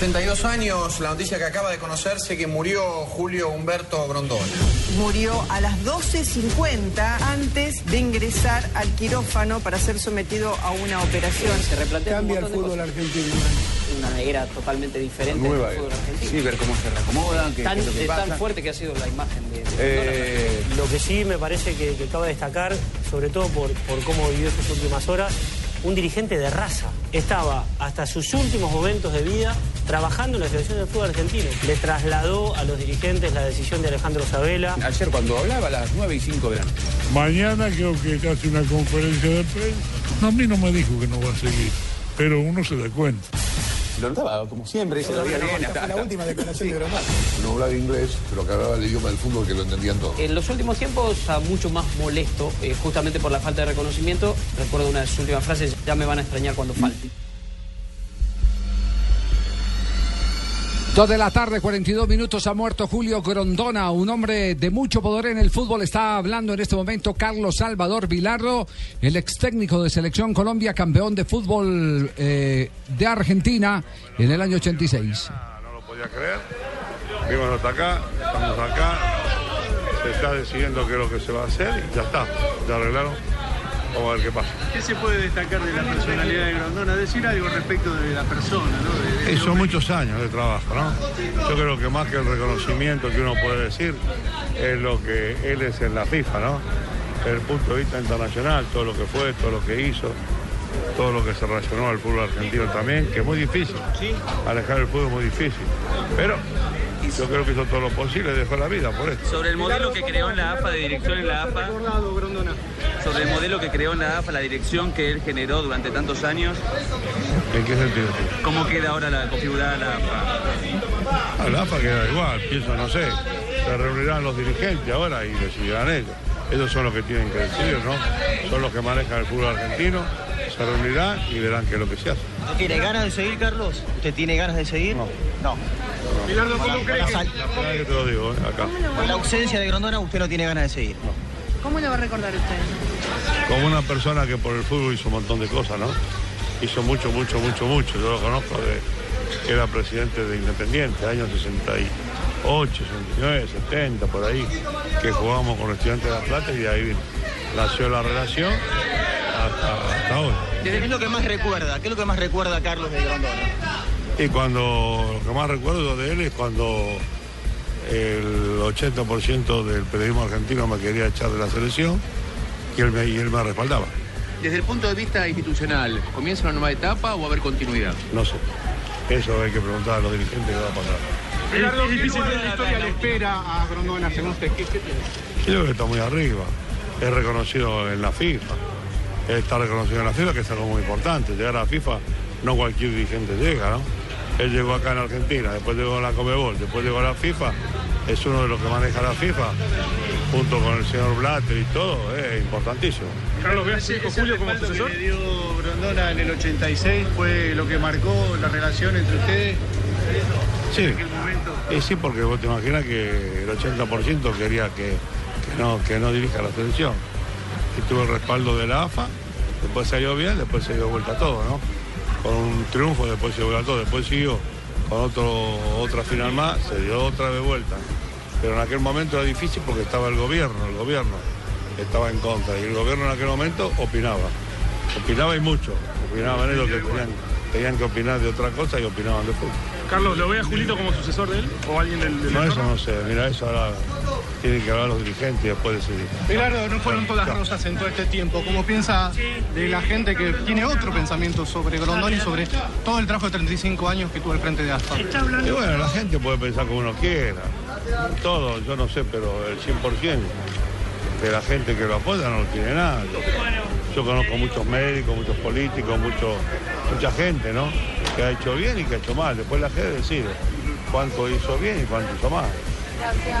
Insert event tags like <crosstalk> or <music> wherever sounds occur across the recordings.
Los 82 años, la noticia que acaba de conocerse que murió Julio Humberto Grondona. Murió a las 12.50 antes de ingresar al quirófano para ser sometido a una operación. Se replantea Cambia un el de fútbol argentino. Una era totalmente diferente del fútbol argentino. Sí, ver cómo se reacomodan, qué, tan, qué es lo que de tan fuerte que ha sido la imagen de, de Eh, Lo que sí me parece que, que cabe destacar, sobre todo por, por cómo vivió sus últimas horas, un dirigente de raza. Estaba hasta sus últimos momentos de vida trabajando en la Federación del Fútbol Argentino. Le trasladó a los dirigentes la decisión de Alejandro Sabela. ayer cuando hablaba a las 9 y 5 de la noche. Mañana creo que hace una conferencia de prensa. No, a mí no me dijo que no va a seguir, pero uno se da cuenta. Lo notaba, como siempre, se lo veía bien. hasta- hasta- No hablaba inglés, pero que hablaba el idioma del fútbol que lo entendían todos. En los últimos tiempos está mucho más molesto, eh, justamente por la falta de reconocimiento. Recuerdo una de sus últimas frases, ya me van a extrañar cuando falte. Dos de la tarde, 42 minutos, ha muerto Julio Grondona, un hombre de mucho poder en el fútbol. Está hablando en este momento Carlos Salvador Vilarro, el ex técnico de Selección Colombia, campeón de fútbol eh, de Argentina en el año 86. No lo podía creer. Vimos hasta acá, estamos acá. Se está decidiendo qué es lo que se va a hacer y ya está. Ya arreglaron. Vamos a ver qué pasa. ¿Qué se puede destacar de la personalidad de Grondona? Decir algo respecto de la persona, ¿no? De- de- Y son muchos años de trabajo, ¿no? Yo creo que más que el reconocimiento que uno puede decir es lo que él es en la FIFA, ¿no? Desde el punto de vista internacional, todo lo que fue, todo lo que hizo, todo lo que se relacionó al fútbol argentino también, que es muy difícil. Alejar el fútbol es muy difícil. Pero yo creo que hizo todo lo posible, dejó la vida por esto. Sobre el modelo que creó en la AFA, de dirección en la AFA, sobre el modelo que creó en la AFA, la dirección que él generó durante tantos años, ¿En qué sentido? ¿cómo queda ahora la configurada la AFA? A la AFA queda igual, pienso, no sé. Se reunirán los dirigentes ahora y decidirán ellos. Ellos son los que tienen que decidir, ¿no? Son los que manejan el fútbol argentino. Se reunirán y verán qué es lo que se hace. ¿Usted tiene ganas de seguir, Carlos? ¿Usted tiene ganas de seguir? No. No. Bilardo, ¿cómo cree la, que La que te lo digo, ¿eh? acá. con la ausencia de Grondona, usted no tiene ganas de seguir. ¿Cómo lo va a recordar usted? Como una persona que por el fútbol hizo un montón de cosas, ¿no? Hizo mucho, mucho, mucho, mucho. Yo lo conozco de era presidente de Independiente, años 68, 69, 70, por ahí, que jugábamos con estudiantes de La Plata y de ahí nació la relación hasta, hasta hoy. ¿Qué es lo que más recuerda? ¿Qué es lo que más recuerda Carlos de Grondona? Y cuando lo que más recuerdo de él es cuando el 80% del periodismo argentino me quería echar de la selección y él me, y él me respaldaba. Desde el punto de vista institucional, ¿comienza una nueva etapa o va a haber continuidad? No sé. Eso hay que preguntar a los dirigentes qué va a pasar. ¿qué lugar en la historia le espera a Grondona, según usted? ¿Qué, qué tiene? Creo que está muy arriba. Es reconocido en la FIFA. Está reconocido en la FIFA, que es algo muy importante. Llegar a la FIFA, no cualquier dirigente llega, ¿no? Él llegó acá en Argentina, después llegó a la Comebol, después llegó a la FIFA. Es uno de los que maneja la FIFA, junto con el señor Blatter y todo. Es importantísimo. Carlos, ¿ve a su hijo Julio como sucesor? que le dio Grondona en el 86 fue lo que marcó la relación entre ustedes Sí. en aquel momento. Y sí, porque vos te imaginas que el 80% quería que, que no, que no dirija la selección. Y tuvo el respaldo de la AFA, después salió bien, después se dio vuelta todo, ¿no? Con un triunfo, después se dio vuelta todo, después siguió con otro, otra final más, se dio otra vez vuelta. Pero en aquel momento era difícil porque estaba el gobierno, el gobierno estaba en contra y el gobierno en aquel momento opinaba. Opinaba y mucho, opinaban ellos que tenían, tenían que opinar de otra cosa y opinaban de fútbol. Carlos, ¿lo ve a Julito como sucesor de él? ¿O alguien del, del No, eso no sé. Mira, eso ahora tienen que hablar los dirigentes y después decidir. Bilardo, no fueron todas rosas en todo este tiempo. ¿Cómo piensa de la gente que tiene otro pensamiento sobre Grondona y sobre todo el trabajo de 35 años que tuvo al frente de AFA? Y bueno, la gente puede pensar como uno quiera. Todo, yo no sé, pero el 100% de la gente que lo apoya no lo tiene nada. Yo conozco muchos médicos, muchos políticos, mucho, mucha gente, ¿no? Que ha hecho bien y que ha hecho mal. Después la gente decide cuánto hizo bien y cuánto hizo mal.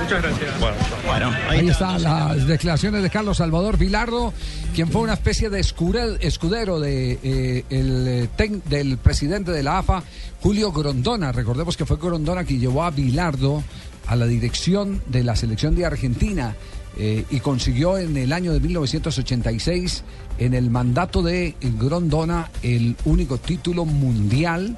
Muchas gracias. Bueno, ahí están las declaraciones de Carlos Salvador Vilardo, quien fue una especie de escudero de, eh, el, eh, del presidente de la AFA, Julio Grondona. Recordemos que fue Grondona quien llevó a Vilardo a la dirección de la selección de Argentina eh, y consiguió en el año de 1986, en el mandato de Grondona, el único título mundial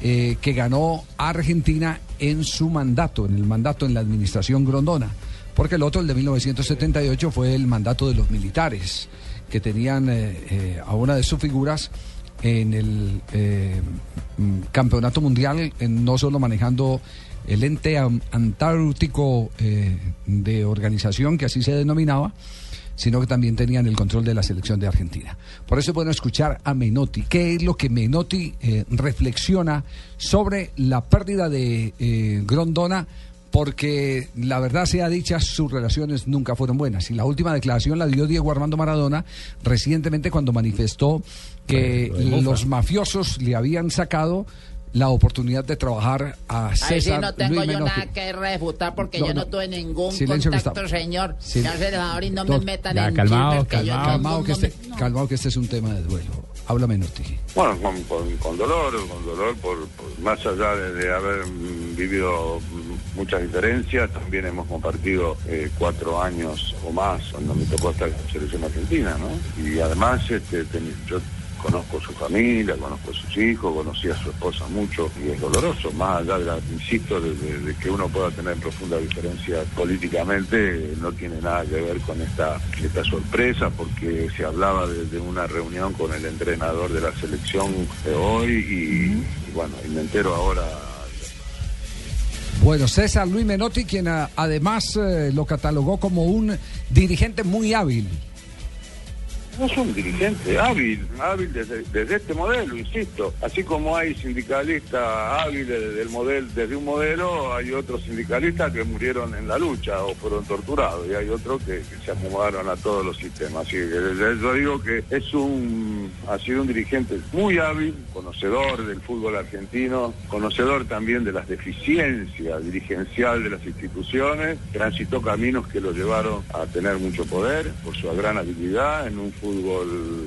eh, que ganó Argentina en su mandato, en el mandato en la administración Grondona. Porque el otro, el de 1978, fue el mandato de los militares, que tenían eh, a una de sus figuras en el mm, campeonato mundial, no solo manejando el ente antártico eh, de organización, que así se denominaba, sino que también tenían el control de la selección de Argentina. Por eso es bueno escuchar a Menotti. ¿Qué es lo que Menotti eh, reflexiona sobre la pérdida de eh, Grondona? Porque la verdad sea dicha, sus relaciones nunca fueron buenas. Y la última declaración la dio Diego Armando Maradona recientemente cuando manifestó que los mafiosos le habían sacado la oportunidad de trabajar a Ahí sí César no tengo Luis yo Menotti. nada que refutar porque No, yo no, no. tuve ningún Silencio contacto, señor. Sí. Y no me metan Ya, en calmado, calmado, calmado, no que este, calmado que este es un tema de duelo. Habla Menotti. Bueno, con, con- con dolor, con dolor, por, por- más allá de, de haber mm, vivido mm, muchas diferencias, también hemos compartido eh, cuatro años o más cuando me tocó estar en la selección argentina, ¿no? Y además, este, ten- yo conozco su familia, conozco a sus hijos, conocí a su esposa mucho y es doloroso, más allá de, la, insisto, de, de- de que uno pueda tener profunda diferencia políticamente, no tiene nada que ver con esta, esta sorpresa, porque se hablaba de, de una reunión con el entrenador de la selección de hoy y, y bueno, y me entero ahora Bueno, César Luis Menotti, quien a- además eh, lo catalogó como un dirigente muy hábil. No es un dirigente hábil, hábil desde, desde este modelo, insisto. Así como hay sindicalistas hábiles desde, el modelo, desde un modelo, hay otros sindicalistas que murieron en la lucha o fueron torturados y hay otros que, que se acomodaron a todos los sistemas. Así que desde yo digo que es un, ha sido un dirigente muy hábil, conocedor del fútbol argentino, conocedor también de las deficiencias dirigencial de las instituciones, transitó caminos que lo llevaron a tener mucho poder por su gran habilidad en un fútbol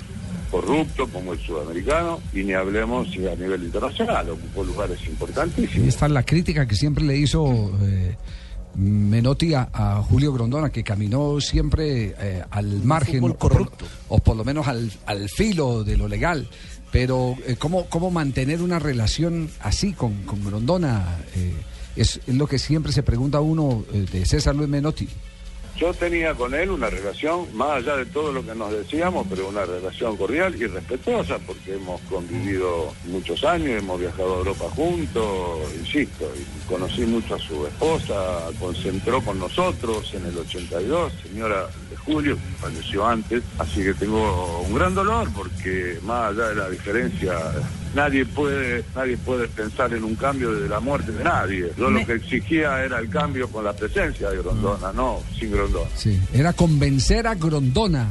corrupto como el sudamericano y ni hablemos a nivel internacional, ocupó lugares Y importantísimos. esta es la crítica que siempre le hizo eh, Menotti a, a Julio Grondona, que caminó siempre eh, al margen, o por, o por lo menos al, al filo de lo legal. Pero eh, ¿cómo, ¿cómo mantener una relación así con, con Grondona? Eh, es, es lo que siempre se pregunta uno eh, de César Luis Menotti. Yo tenía con él una relación, más allá de todo lo que nos decíamos, pero una relación cordial y respetuosa, porque hemos convivido muchos años, hemos viajado a Europa juntos, insisto, y conocí mucho a su esposa, concentró con nosotros en el 82, señora de Julio, que falleció antes, así que tengo un gran dolor, porque más allá de la diferencia, nadie puede, nadie puede pensar en un cambio desde la muerte de nadie. Yo lo que exigía era el cambio con la presencia de Grondona, no sin Grondona. Sí, era convencer a Grondona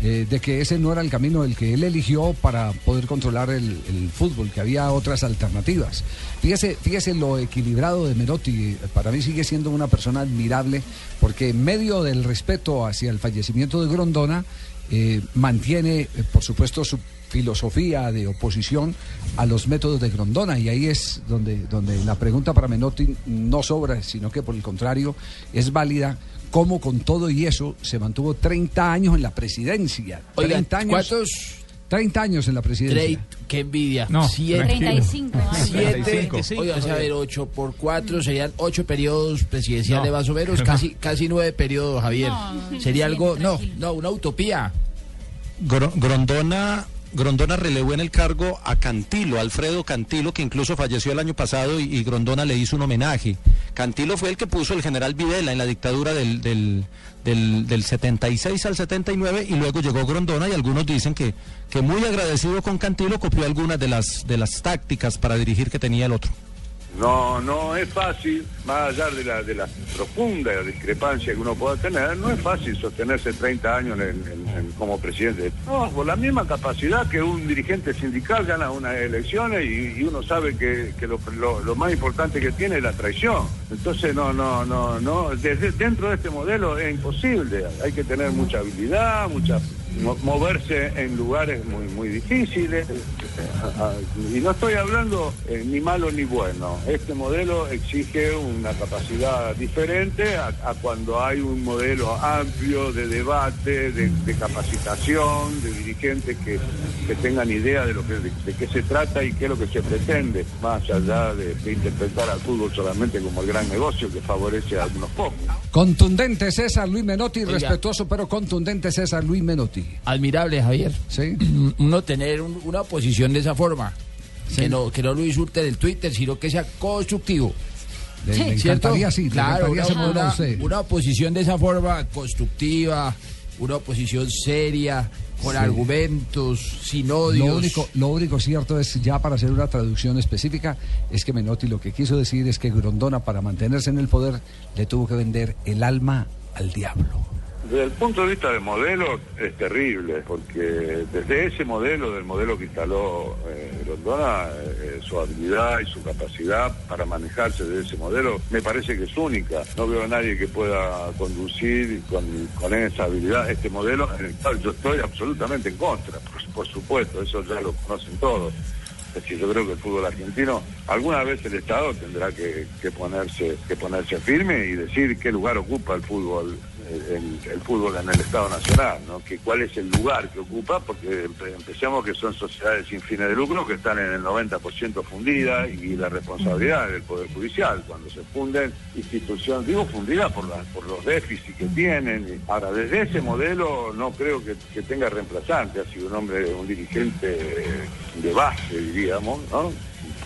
eh, de que ese no era el camino el que él eligió para poder controlar el, el fútbol, que había otras alternativas. Fíjese, fíjese lo equilibrado de Menotti. Para mí sigue siendo una persona admirable porque en medio del respeto hacia el fallecimiento de Grondona, eh, mantiene, eh, por supuesto, su filosofía de oposición a los métodos de Grondona y ahí es donde, donde la pregunta para Menotti no sobra, sino que por el contrario es válida cómo con todo y eso se mantuvo 30 años en la presidencia. Oigan, 30 años, ¿cuántos? 30 años en la presidencia. Trey, qué envidia. No, Siete- tranquilo. 35 años. Siete, 35. oiga, a ver, 8 por 4 serían 8 periodos presidenciales No. más o menos, casi, <laughs> casi 9 periodos, Javier. No, Sería sí, algo, no, no, una utopía. Gro- Grondona, Grondona relevó en el cargo a Cantilo, Alfredo Cantilo, que incluso falleció el año pasado y, Grondona le hizo un homenaje. Cantilo fue el que puso el general Videla en la dictadura del, del, del, del 76 al 79 y luego llegó Grondona y algunos dicen que, que muy agradecido con Cantilo copió algunas de las, de las tácticas para dirigir que tenía el otro. No, no es fácil, más allá de la, de la profunda discrepancia que uno pueda tener, no es fácil sostenerse 30 años en- en- en- como presidente. No, por la misma capacidad que un dirigente sindical gana unas elecciones y, uno sabe que, lo, más importante que tiene es la traición. Entonces, no, no, no, no, dentro de este modelo es imposible. Hay que tener mucha habilidad, mucha mo- moverse en lugares muy muy difíciles Ah, y no estoy hablando eh, ni malo ni bueno este modelo exige una capacidad diferente a, a cuando hay un modelo amplio de debate de, de capacitación de dirigentes que, que tengan idea de lo que de, de qué se trata y qué es lo que se pretende más allá de, de interpretar al fútbol solamente como el gran negocio que favorece a algunos pocos Contundente César Luis Menotti, Oiga. respetuoso pero contundente César Luis Menotti. Admirable, Javier. Sí. <clears throat> Uno tener un- una posición de esa forma. Que, no, que no lo insulte del Twitter, sino que sea constructivo. Sí, le claro, encantaría ese una, oposición de esa forma constructiva, una oposición seria, con Sí. argumentos, sin odios. Lo único, lo único cierto es, ya para hacer una traducción específica, es que Menotti lo que quiso decir es que Grondona, para mantenerse en el poder, le tuvo que vender el alma al diablo. Desde el punto de vista del modelo es terrible, porque desde ese modelo, del modelo que instaló eh, Grondona, eh, su habilidad y su capacidad para manejarse de ese modelo me parece que es única. No veo a nadie que pueda conducir con, con esa habilidad este modelo, en el cual yo estoy absolutamente en contra, por, por supuesto, eso ya lo conocen todos. Es decir, yo creo que el fútbol argentino, alguna vez el Estado tendrá que, que ponerse que ponerse firme y decir qué lugar ocupa el fútbol el, el fútbol en el Estado Nacional, ¿no? Que cuál es el lugar que ocupa, porque empe- empecemos que son sociedades sin fines de lucro que están en el 90% fundidas y la responsabilidad del Poder Judicial cuando se funden instituciones, digo fundidas por, la- por los déficits que tienen. Ahora, desde ese modelo no creo que, tenga reemplazante, ha sido un hombre, un dirigente de base, diríamos, ¿no? Un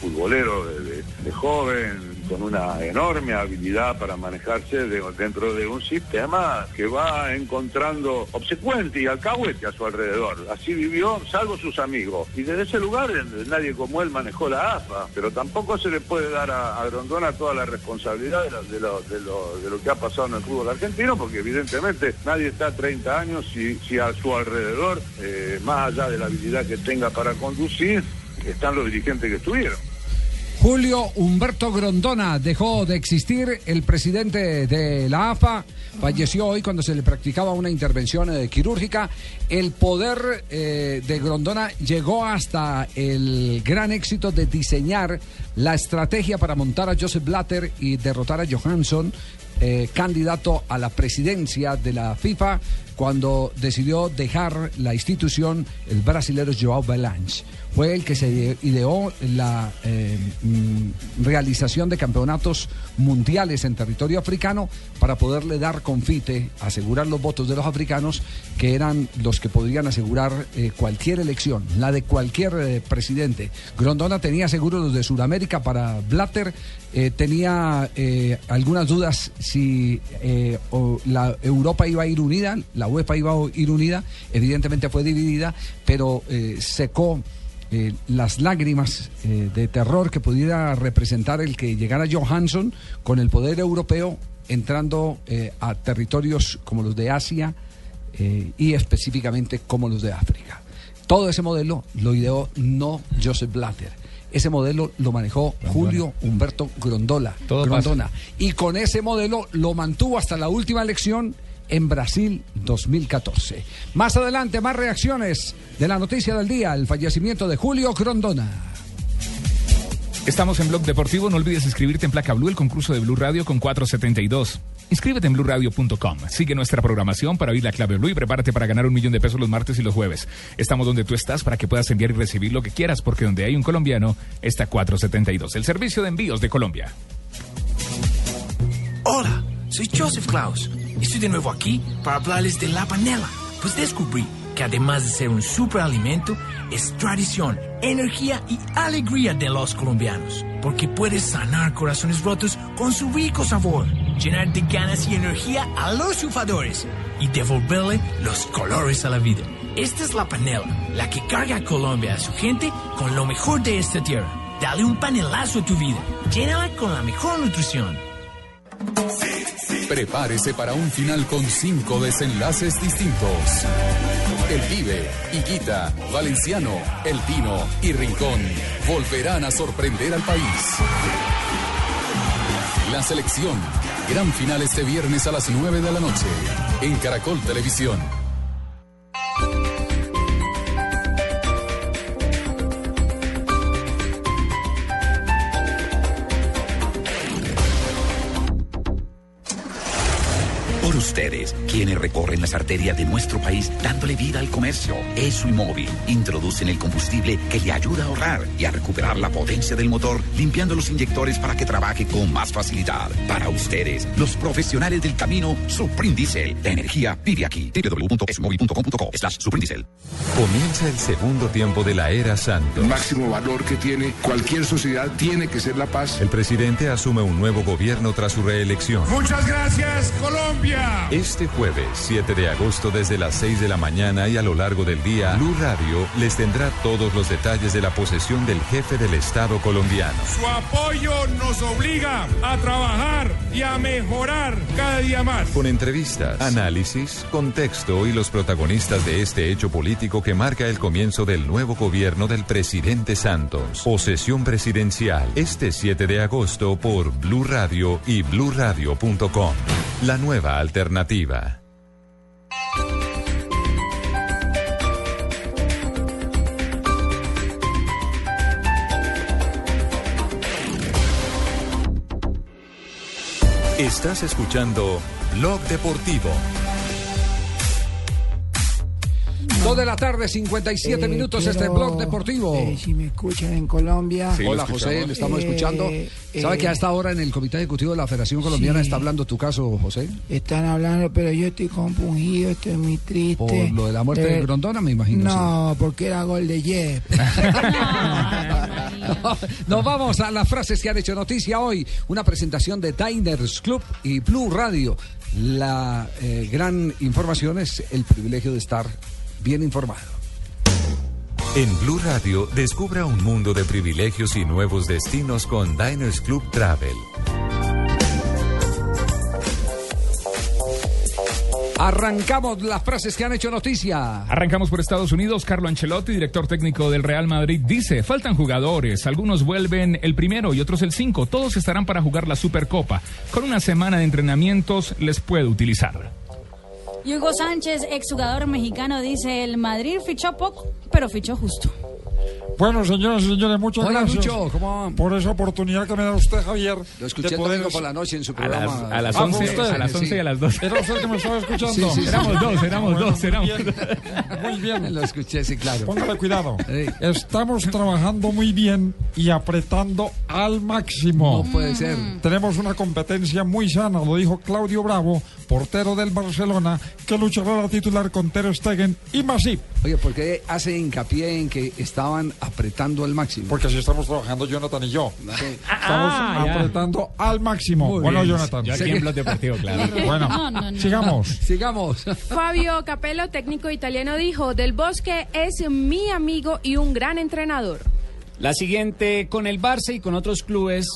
futbolero de joven, con una enorme habilidad para manejarse de- dentro de un sistema que va encontrando obsecuente y alcahuete a su alrededor. Así vivió, salvo sus amigos. Y desde ese lugar nadie como él manejó la AFA, pero tampoco se le puede dar a, a Grondona toda la responsabilidad de, lo- de lo, de lo- de lo que ha pasado en el fútbol argentino, porque evidentemente nadie está 30 años si, si a su alrededor, eh, más allá de la habilidad que tenga para conducir, están los dirigentes que estuvieron. Julio Humberto Grondona dejó de existir, el presidente de la AFA falleció hoy cuando se le practicaba una intervención eh, quirúrgica. El poder eh, de Grondona llegó hasta el gran éxito de diseñar la estrategia para montar a Joseph Blatter y derrotar a Johansson, eh, candidato a la presidencia de la FIFA, cuando decidió dejar la institución el brasilero Joao Belange. Fue el que se ideó la eh, mm, realización de campeonatos mundiales en territorio africano para poderle dar confite, asegurar los votos de los africanos, que eran los que podrían asegurar eh, cualquier elección, la de cualquier eh, presidente. Grondona tenía seguro los de Sudamérica para Blatter, tenía algunas dudas si la Europa iba a ir unida, la UEFA iba a ir unida, evidentemente fue dividida, pero secó eh, las lágrimas eh, de terror que pudiera representar el que llegara Johansson con el poder europeo entrando eh, a territorios como los de Asia eh, y específicamente como los de África. Todo ese modelo lo ideó no Joseph Blatter. Ese modelo lo manejó Julio Humberto Grondola, Todo Grondona. Y con ese modelo lo mantuvo hasta la última elección en Brasil 2014. Más adelante, más reacciones de la noticia del día, el fallecimiento de Julio Grondona. Estamos en Blog Deportivo. No olvides inscribirte en Placa Blue, el concurso de Blue Radio con 472. Inscríbete en bluradio.com. Sigue nuestra programación para oír la clave Blue y prepárate para ganar un millón de pesos los martes y los jueves. Estamos donde tú estás para que puedas enviar y recibir lo que quieras, porque donde hay un colombiano está 472, el servicio de envíos de Colombia. Hola, soy Joseph Klaus. Estoy de nuevo aquí para hablarles de la panela, pues descubrí que además de ser un superalimento, es tradición, energía y alegría de los colombianos, porque puede sanar corazones rotos con su rico sabor, llenar de ganas y energía a los sufadores y devolverle los colores a la vida. Esta es la panela, la que carga a Colombia a su gente con lo mejor de esta tierra. Dale un panelazo a tu vida. Llénala con la mejor nutrición. Prepárese para un final con cinco desenlaces distintos. El Pibe, Iquita, Valenciano, El Pino y Rincón volverán a sorprender al país. La selección. Gran final este viernes a las 9 de la noche en Caracol Televisión. Por ustedes, quienes recorren las arterias de nuestro país dándole vida al comercio. ESO y Móvil introducen el combustible que le ayuda a ahorrar y a recuperar la potencia del motor, limpiando los inyectores para que trabaje con más facilidad. Para ustedes, los profesionales del camino, Suprindisel. La energía vive aquí. www.esomóvil.com.co slash Suprindisel. Comienza el segundo tiempo de la era Santos. El máximo valor que tiene cualquier sociedad tiene que ser la paz. El presidente asume un nuevo gobierno tras su reelección. Muchas gracias, Colombia. Este jueves, 7 de agosto, desde las 6 de la mañana y a lo largo del día, Blue Radio les tendrá todos los detalles de la posesión del jefe del Estado colombiano. Su apoyo nos obliga a trabajar y a mejorar cada día más. Con entrevistas, análisis, contexto y los protagonistas de este hecho político que marca el comienzo del nuevo gobierno del presidente Santos. Posesión presidencial, este 7 de agosto por Blue Radio y bluradio.com. La nueva alternativa. Estás escuchando Blog Deportivo. Dos de la tarde, 57 Eh, minutos, este blog deportivo. eh, si me escuchan en Colombia. Hola José, le estamos Eh, escuchando. ¿Sabe eh, que hasta ahora en el Comité Ejecutivo de la Federación Colombiana Sí. está hablando tu caso, José? Están hablando, pero yo estoy compungido, estoy muy triste. Por lo de la muerte de Grondona, me imagino. No, porque era gol de Jeff. <laughs> <laughs> Nos vamos a las frases que han hecho noticia hoy. Una presentación de Diners Club y Blue Radio. La eh, gran información es el privilegio de estar bien informado. En Blue Radio, descubra un mundo de privilegios y nuevos destinos con Diners Club Travel. Arrancamos las frases que han hecho noticia. Arrancamos por Estados Unidos. Carlo Ancelotti, director técnico del Real Madrid, dice, faltan jugadores. Algunos vuelven el primero y otros el cinco. Todos estarán para jugar la Supercopa. Con una semana de entrenamientos les puede utilizar. Y Hugo Sánchez, exjugador mexicano, dice, el Madrid fichó poco, pero fichó justo. Bueno, señoras y señores, muchas Hola, gracias Lucho, ¿cómo por esa oportunidad que me da usted, Javier. Lo escuché de el poder- por la noche en su A las, programa. a las Ah, ¿fue 11, usted? a las 11 y a las 12. Era usted que me estaba escuchando. Sí, sí, sí. Éramos dos, éramos Bueno, dos, muy éramos bien, Muy bien. Lo escuché, sí, claro. Póngale cuidado. Estamos trabajando muy bien y apretando al máximo. No puede ser. Tenemos una competencia muy sana, lo dijo Claudio Bravo, portero del Barcelona, que luchará la titular con Ter Stegen y Masip. Oye, ¿por qué hace hincapié en que estaban apretando al máximo? Porque así estamos trabajando Jonathan y yo. Estamos Ah, ya. apretando al máximo. Muy bueno, bien. Jonathan. Yo aquí en <laughs> Blog Deportivo, claro. Bueno, No, no, no. sigamos. Sigamos. Fabio Capello, técnico italiano, dijo, Del Bosque es mi amigo y un gran entrenador. La siguiente, con el Barça y con otros clubes,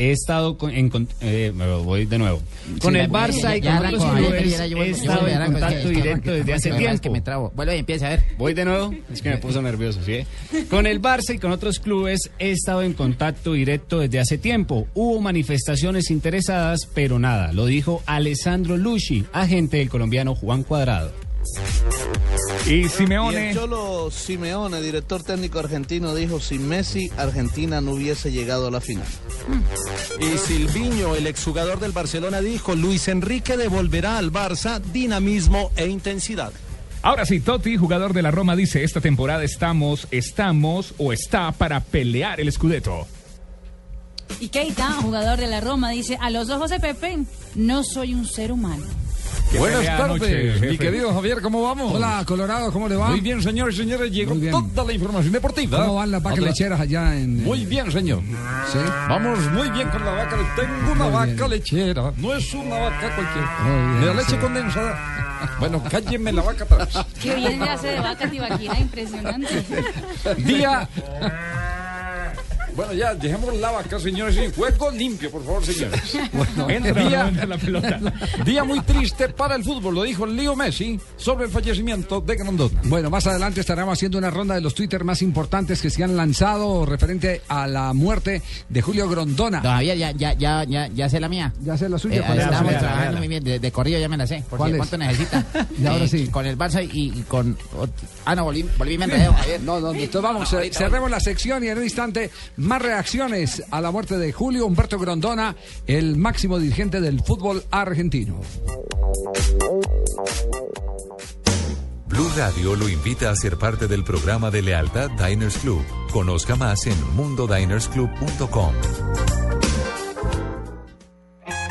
he estado con- en... eh, me voy de nuevo. Con Sí, el Barça y con otros clubes, he estado en contacto directo es desde hace es que- me tiempo. trabo. Vuelve y empieza, a ver. Voy de nuevo, es que me puso nervioso, ¿sí? Con el Barça y con otros clubes he estado en contacto directo desde hace tiempo. Hubo manifestaciones interesadas, pero nada. Lo dijo Alessandro Luci, agente del colombiano Juan Cuadrado. Y Y Simeone. el Cholo Simeone, director técnico argentino, dijo, sin Messi, Argentina no hubiese llegado a la final. Y Silviño, el exjugador del Barcelona, dijo, Luis Enrique devolverá al Barça dinamismo e intensidad. Ahora sí, Totti, jugador de la Roma, dice, esta temporada estamos, estamos o está para pelear el Scudetto. Y Keita, jugador de la Roma, dice, a los ojos de Pepe, no soy un ser humano. Buenas tardes, mi querido Javier, ¿cómo vamos? Hola, Colorado, ¿cómo le va? Muy bien, señores y señores, llegó toda la información deportiva. ¿Cómo van las vacas lecheras allá en...? Muy bien, señor. ¿Sí? Vamos muy bien con la vaca. le- Tengo una Muy vaca bien. lechera. No es una vaca cualquiera. Bien, Me da leche sí. condensada. Bueno, cállenme la vaca atrás. Qué bien se hace de vaca tibaquira, impresionante. Día. Bueno, ya, dejemos la vaca, señores, y juego limpio, por favor, señores. <laughs> Bueno, Entra, día, entra la pelota. <laughs> Día muy triste para el fútbol, lo dijo Leo Messi sobre el fallecimiento de Grondona. Bueno, más adelante estaremos haciendo una ronda de los Twitter más importantes que se han lanzado referente a la muerte de Julio Grondona. Todavía ya, ya, ya, ya, ya sé la mía. Ya sé la suya. Eh, estamos trabajando muy bien. De, de corrido ya me la sé. Por ¿Cuál si- es? ¿Cuánto necesita? <laughs> Y ahora Eh, sí. Con el Barça y, y con... Ah, no, volví, volví me enredé. No, no, entonces vamos, No, eh, ahorita cerremos la sección y en un instante más reacciones a la muerte de Julio Humberto Grondona, el máximo dirigente del fútbol argentino. Blue Radio lo invita a ser parte del programa de lealtad Diners Club. Conozca más en mundodinersclub.com.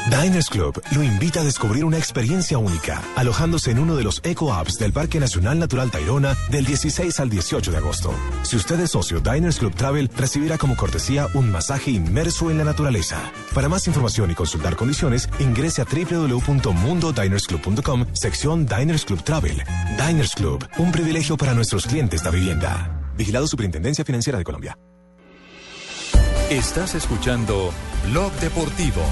Diners Club lo invita a descubrir una experiencia única, alojándose en uno de los Eco Apps del Parque Nacional Natural Tayrona del 16 al 18 de agosto. Si usted es socio Diners Club Travel, recibirá como cortesía un masaje inmerso en la naturaleza. Para más información y consultar condiciones, ingrese a www.mundodinersclub.com, sección Diners Club Travel. Diners Club, un privilegio para nuestros clientes de vivienda. Vigilado Superintendencia Financiera de Colombia. Estás escuchando Blog Deportivo.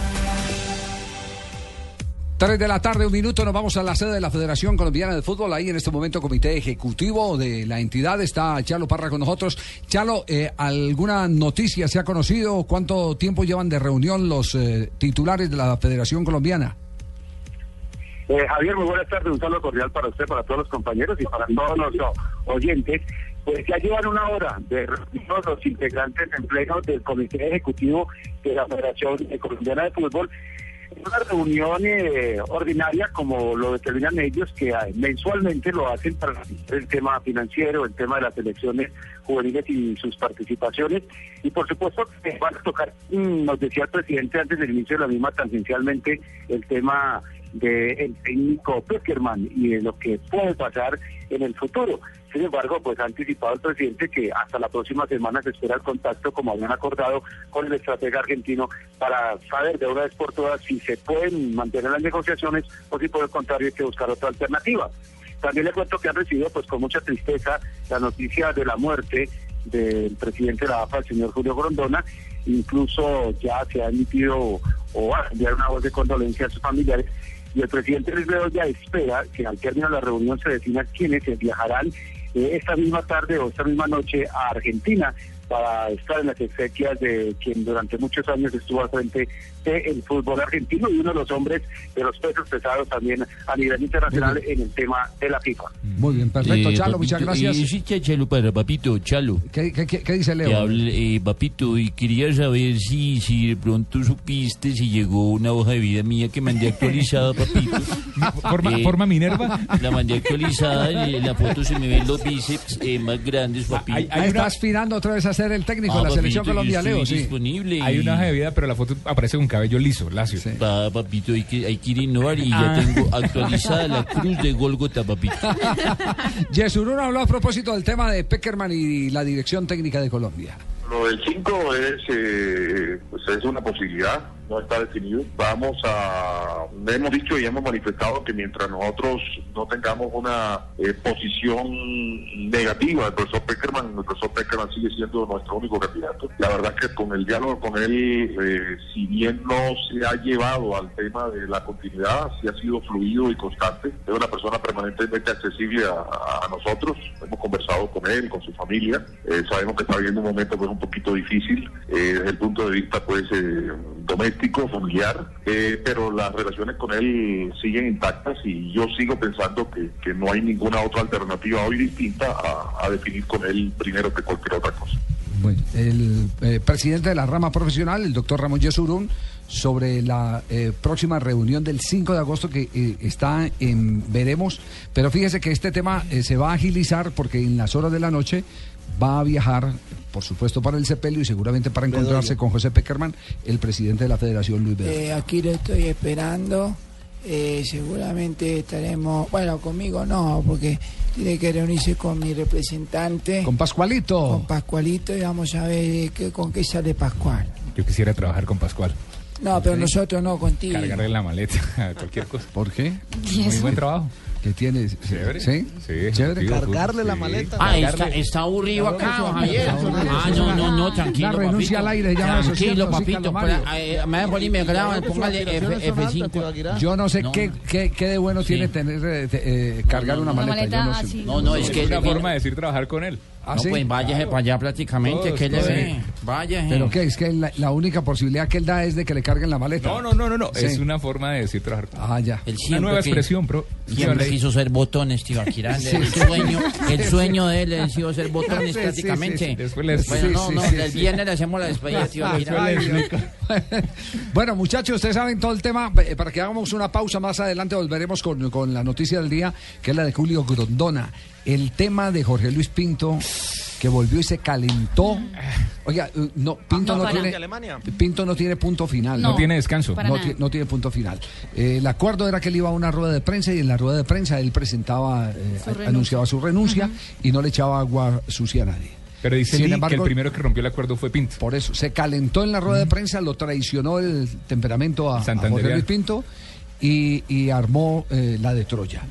3 de la tarde, un minuto, nos vamos a la sede de la Federación Colombiana de Fútbol. Ahí en este momento, comité ejecutivo de la entidad está Chalo Parra con nosotros. Chalo, eh, ¿alguna noticia se ha conocido? ¿Cuánto tiempo llevan de reunión los eh, titulares de la Federación Colombiana? Eh, Javier, muy buenas tardes. Un saludo cordial para usted, para todos los compañeros y para todos los oyentes. Pues ya llevan una hora de reunión los integrantes en pleno del Comité Ejecutivo de la Federación Colombiana de Fútbol. Una reunión eh, ordinaria, como lo determinan ellos, que eh, mensualmente lo hacen para el tema financiero, el tema de las elecciones juveniles y sus participaciones. Y por supuesto que van a tocar, mm, nos decía el presidente antes del inicio de la misma, tangencialmente el tema del técnico Peckerman y de lo que puede pasar en el futuro. Sin embargo, pues ha anticipado el presidente que hasta la próxima semana se espera el contacto, como habían acordado, con el estratega argentino para saber de una vez por todas si se pueden mantener las negociaciones o si por el contrario hay que buscar otra alternativa. También le cuento que han recibido pues con mucha tristeza la noticia de la muerte del presidente de la AFA, el señor Julio Grondona. Incluso ya se ha emitido o va a enviar una voz de condolencia a sus familiares. Y el presidente Luis Bedoya espera que al término de la reunión se defina quiénes viajarán eh, esta misma tarde o esta misma noche a Argentina para estar en las exequias de quien durante muchos años estuvo al frente del fútbol argentino y uno de los hombres de los pesos pesados también a nivel internacional en el tema de la FIFA. Muy bien, perfecto. Eh, Chalo, papito, muchas gracias. eh, sí, cha- Chalo, para papito, Chalo. ¿Qué, qué- qué- qué dice Leo? Eh, papito, y quería saber si, si de pronto supiste si llegó una hoja de vida mía que mandé actualizada, papito. <laughs> ¿Forma- forma Minerva? <laughs> La mandé actualizada, en la foto se me ven los bíceps eh, más grandes, papito. Ahí está aspirando otra vez a ser el técnico de Ah, la selección papito, yo Colombia, Leo. Sí. disponible. Hay y- una hoja de vida, pero la foto aparece con cabello liso, lacio. Pa- papito, hay que, hay que ir innovar y Ah. ya tengo actualizada la cruz de Golgota, papito. <laughs> Yesurún habló a propósito del tema de Peckerman y la dirección técnica de Colombia. Lo del 5 es, eh, pues es una posibilidad, no está definido. Vamos a, hemos dicho y hemos manifestado que mientras nosotros no tengamos una eh, posición negativa del profesor Peckerman, el profesor Peckerman sigue siendo nuestro único candidato. La verdad es que con el diálogo con él, eh, si bien no se ha llevado al tema de la continuidad, sí ha sido fluido y constante. Es una persona permanentemente accesible a, nosotros. Hemos conversado con él, con su familia. Eh, sabemos que está viviendo un momento pues un poquito difícil eh, desde el punto de vista pues eh, doméstico, familiar, eh, pero las relaciones con él siguen intactas y yo sigo pensando que, que no hay ninguna otra alternativa hoy distinta a, a definir con él primero que cualquier otra cosa. Bueno, el eh, presidente de la rama profesional, el doctor Ramón Yesurún, sobre la eh, próxima reunión del 5 de agosto que eh, está en veremos, pero fíjese que este tema eh, se va a agilizar porque en las horas de la noche va a viajar, por supuesto, para el Cepelio y seguramente para encontrarse Bedoya. con José Peckerman, el presidente de la Federación Luis Bedoya. Eh, aquí lo estoy esperando. Eh, seguramente estaremos, bueno, conmigo no, porque tiene que reunirse con mi representante. Con Pascualito. Con Pascualito y vamos a ver eh, qué- con qué sale Pascual. Yo quisiera trabajar con Pascual. No, pero nosotros no, contigo. Cargarle la maleta, cualquier cosa. ¿Por qué? Muy buen trabajo. Que tiene. Chévere. ¿Sí? Sí, Chévere. Cargarle la maleta. Ah, está, está aburrido acá, Javier. Ah, no, no, no, tranquilo, La renuncia papito. al aire, eso, Tranquilo, papito. Eh, Me dejo y me graban, póngale F- F5. Yo no sé No, qué, qué, qué de bueno tiene tener eh, eh, cargar una maleta. maleta yo no. No, no, es que Es una forma de decir trabajar con él. ¿Ah, No, sí? pues váyase para allá prácticamente, Todos, ¿qué le ve? Váyase. Pero qué, es que la, la única posibilidad que él da es de que le carguen la maleta. No, no, no, no, no. Sí. Es una forma de decir trabajar. Ah, ya. Él Una nueva que- expresión, bro. Siempre Sí, quiso ser botones, tío Akira. Sí, el sí. sueño, el sueño de él ha sido ser botones prácticamente. sí, sí. Después les- Bueno, Sí, no, sí, no, sí, el sí. viernes le hacemos la despedida, tío Akira. <laughs> Bueno, muchachos, ustedes saben todo el tema. Eh, Para que hagamos una pausa más adelante, volveremos con, con la noticia del día, que es la de Julio Grondona. El tema de Jorge Luis Pinto, que volvió y se calentó. Oiga, eh, no, Pinto No, tiene. Pinto no tiene punto final. No No. tiene descanso. No, nada. ti- no tiene punto final. Eh, el acuerdo era que él iba a una rueda de prensa y en la rueda de prensa él presentaba, eh, Su anunciaba su renuncia y no le echaba agua sucia a nadie. Pero dice Sin Lee que el primero que rompió el acuerdo fue Pinto. Por eso, se calentó en la rueda de prensa, lo traicionó el temperamento a. Jorge Luis Pinto y, y armó eh, la de Troya.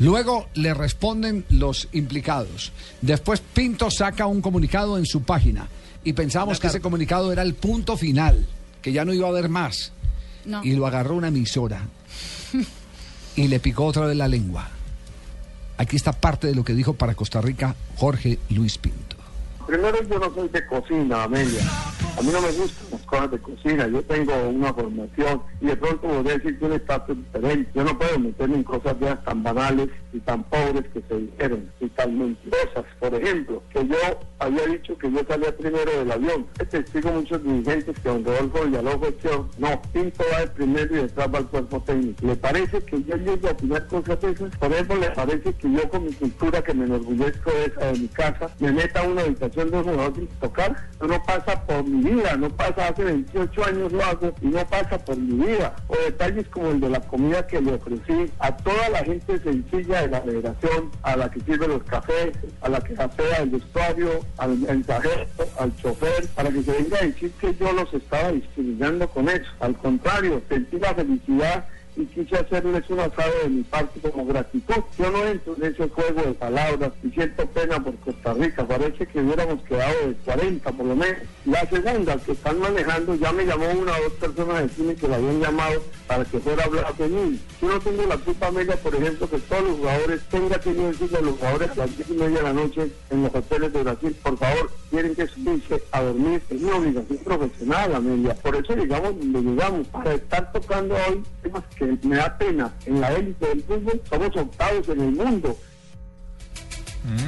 Luego le responden los implicados. Después Pinto saca un comunicado en su página y pensábamos que ese comunicado era el punto final, que ya no iba a haber más. No. Y lo agarró una emisora <laughs> y le picó otra vez la lengua. Aquí está parte de lo que dijo para Costa Rica Jorge Luis Pinto. Primero, yo no soy de cocina, Amelia. A mí no me gustan las cosas de cocina. Yo tengo una formación y de pronto podría decir que un estatus diferente. Yo no puedo meterme en cosas ya tan banales y tan pobres que se dijeron y tan mentirosas. Por ejemplo, que yo había dicho que yo salía primero del avión. Es testigo muchos dirigentes que don Rodolfo Villalobos que no, Pinto va de primero y detrás va el cuerpo técnico. ¿Le parece que yo llego a opinar cosas esas? Por ejemplo, ¿le parece que yo con mi cultura, que me enorgullezco de esa de mi casa, me meta a una habitación de un jugador sin tocar? No pasa por mi vida, no pasa hace 28 años lo hago y no pasa por mi vida. O detalles como el de la comida que le ofrecí a toda la gente sencilla de la federación, a la que sirve los cafés, a la que apea el vestuario, al mensajero, al chofer, para que se venga a decir que yo los estaba discriminando con eso. Al contrario, sentí la felicidad y quise hacerles un asado de mi parte como gratitud. Yo no entro en ese juego de palabras y siento pena por Costa Rica. Parece que hubiéramos quedado de 40 por lo menos. La segunda que están manejando, ya me llamó una o dos personas de cine que la habían llamado para que fuera a hablar de mí. Yo no tengo la culpa, Amelia, por ejemplo, que todos los jugadores tengan que decirle a los jugadores a las 10 y media de la noche en los hoteles de Brasil, por favor, tienen que subirse a dormir. Es una obligación profesional, Amelia. Por eso llegamos donde llegamos. Para estar tocando hoy temas que me da pena. En la élite del fútbol somos octavos en el mundo.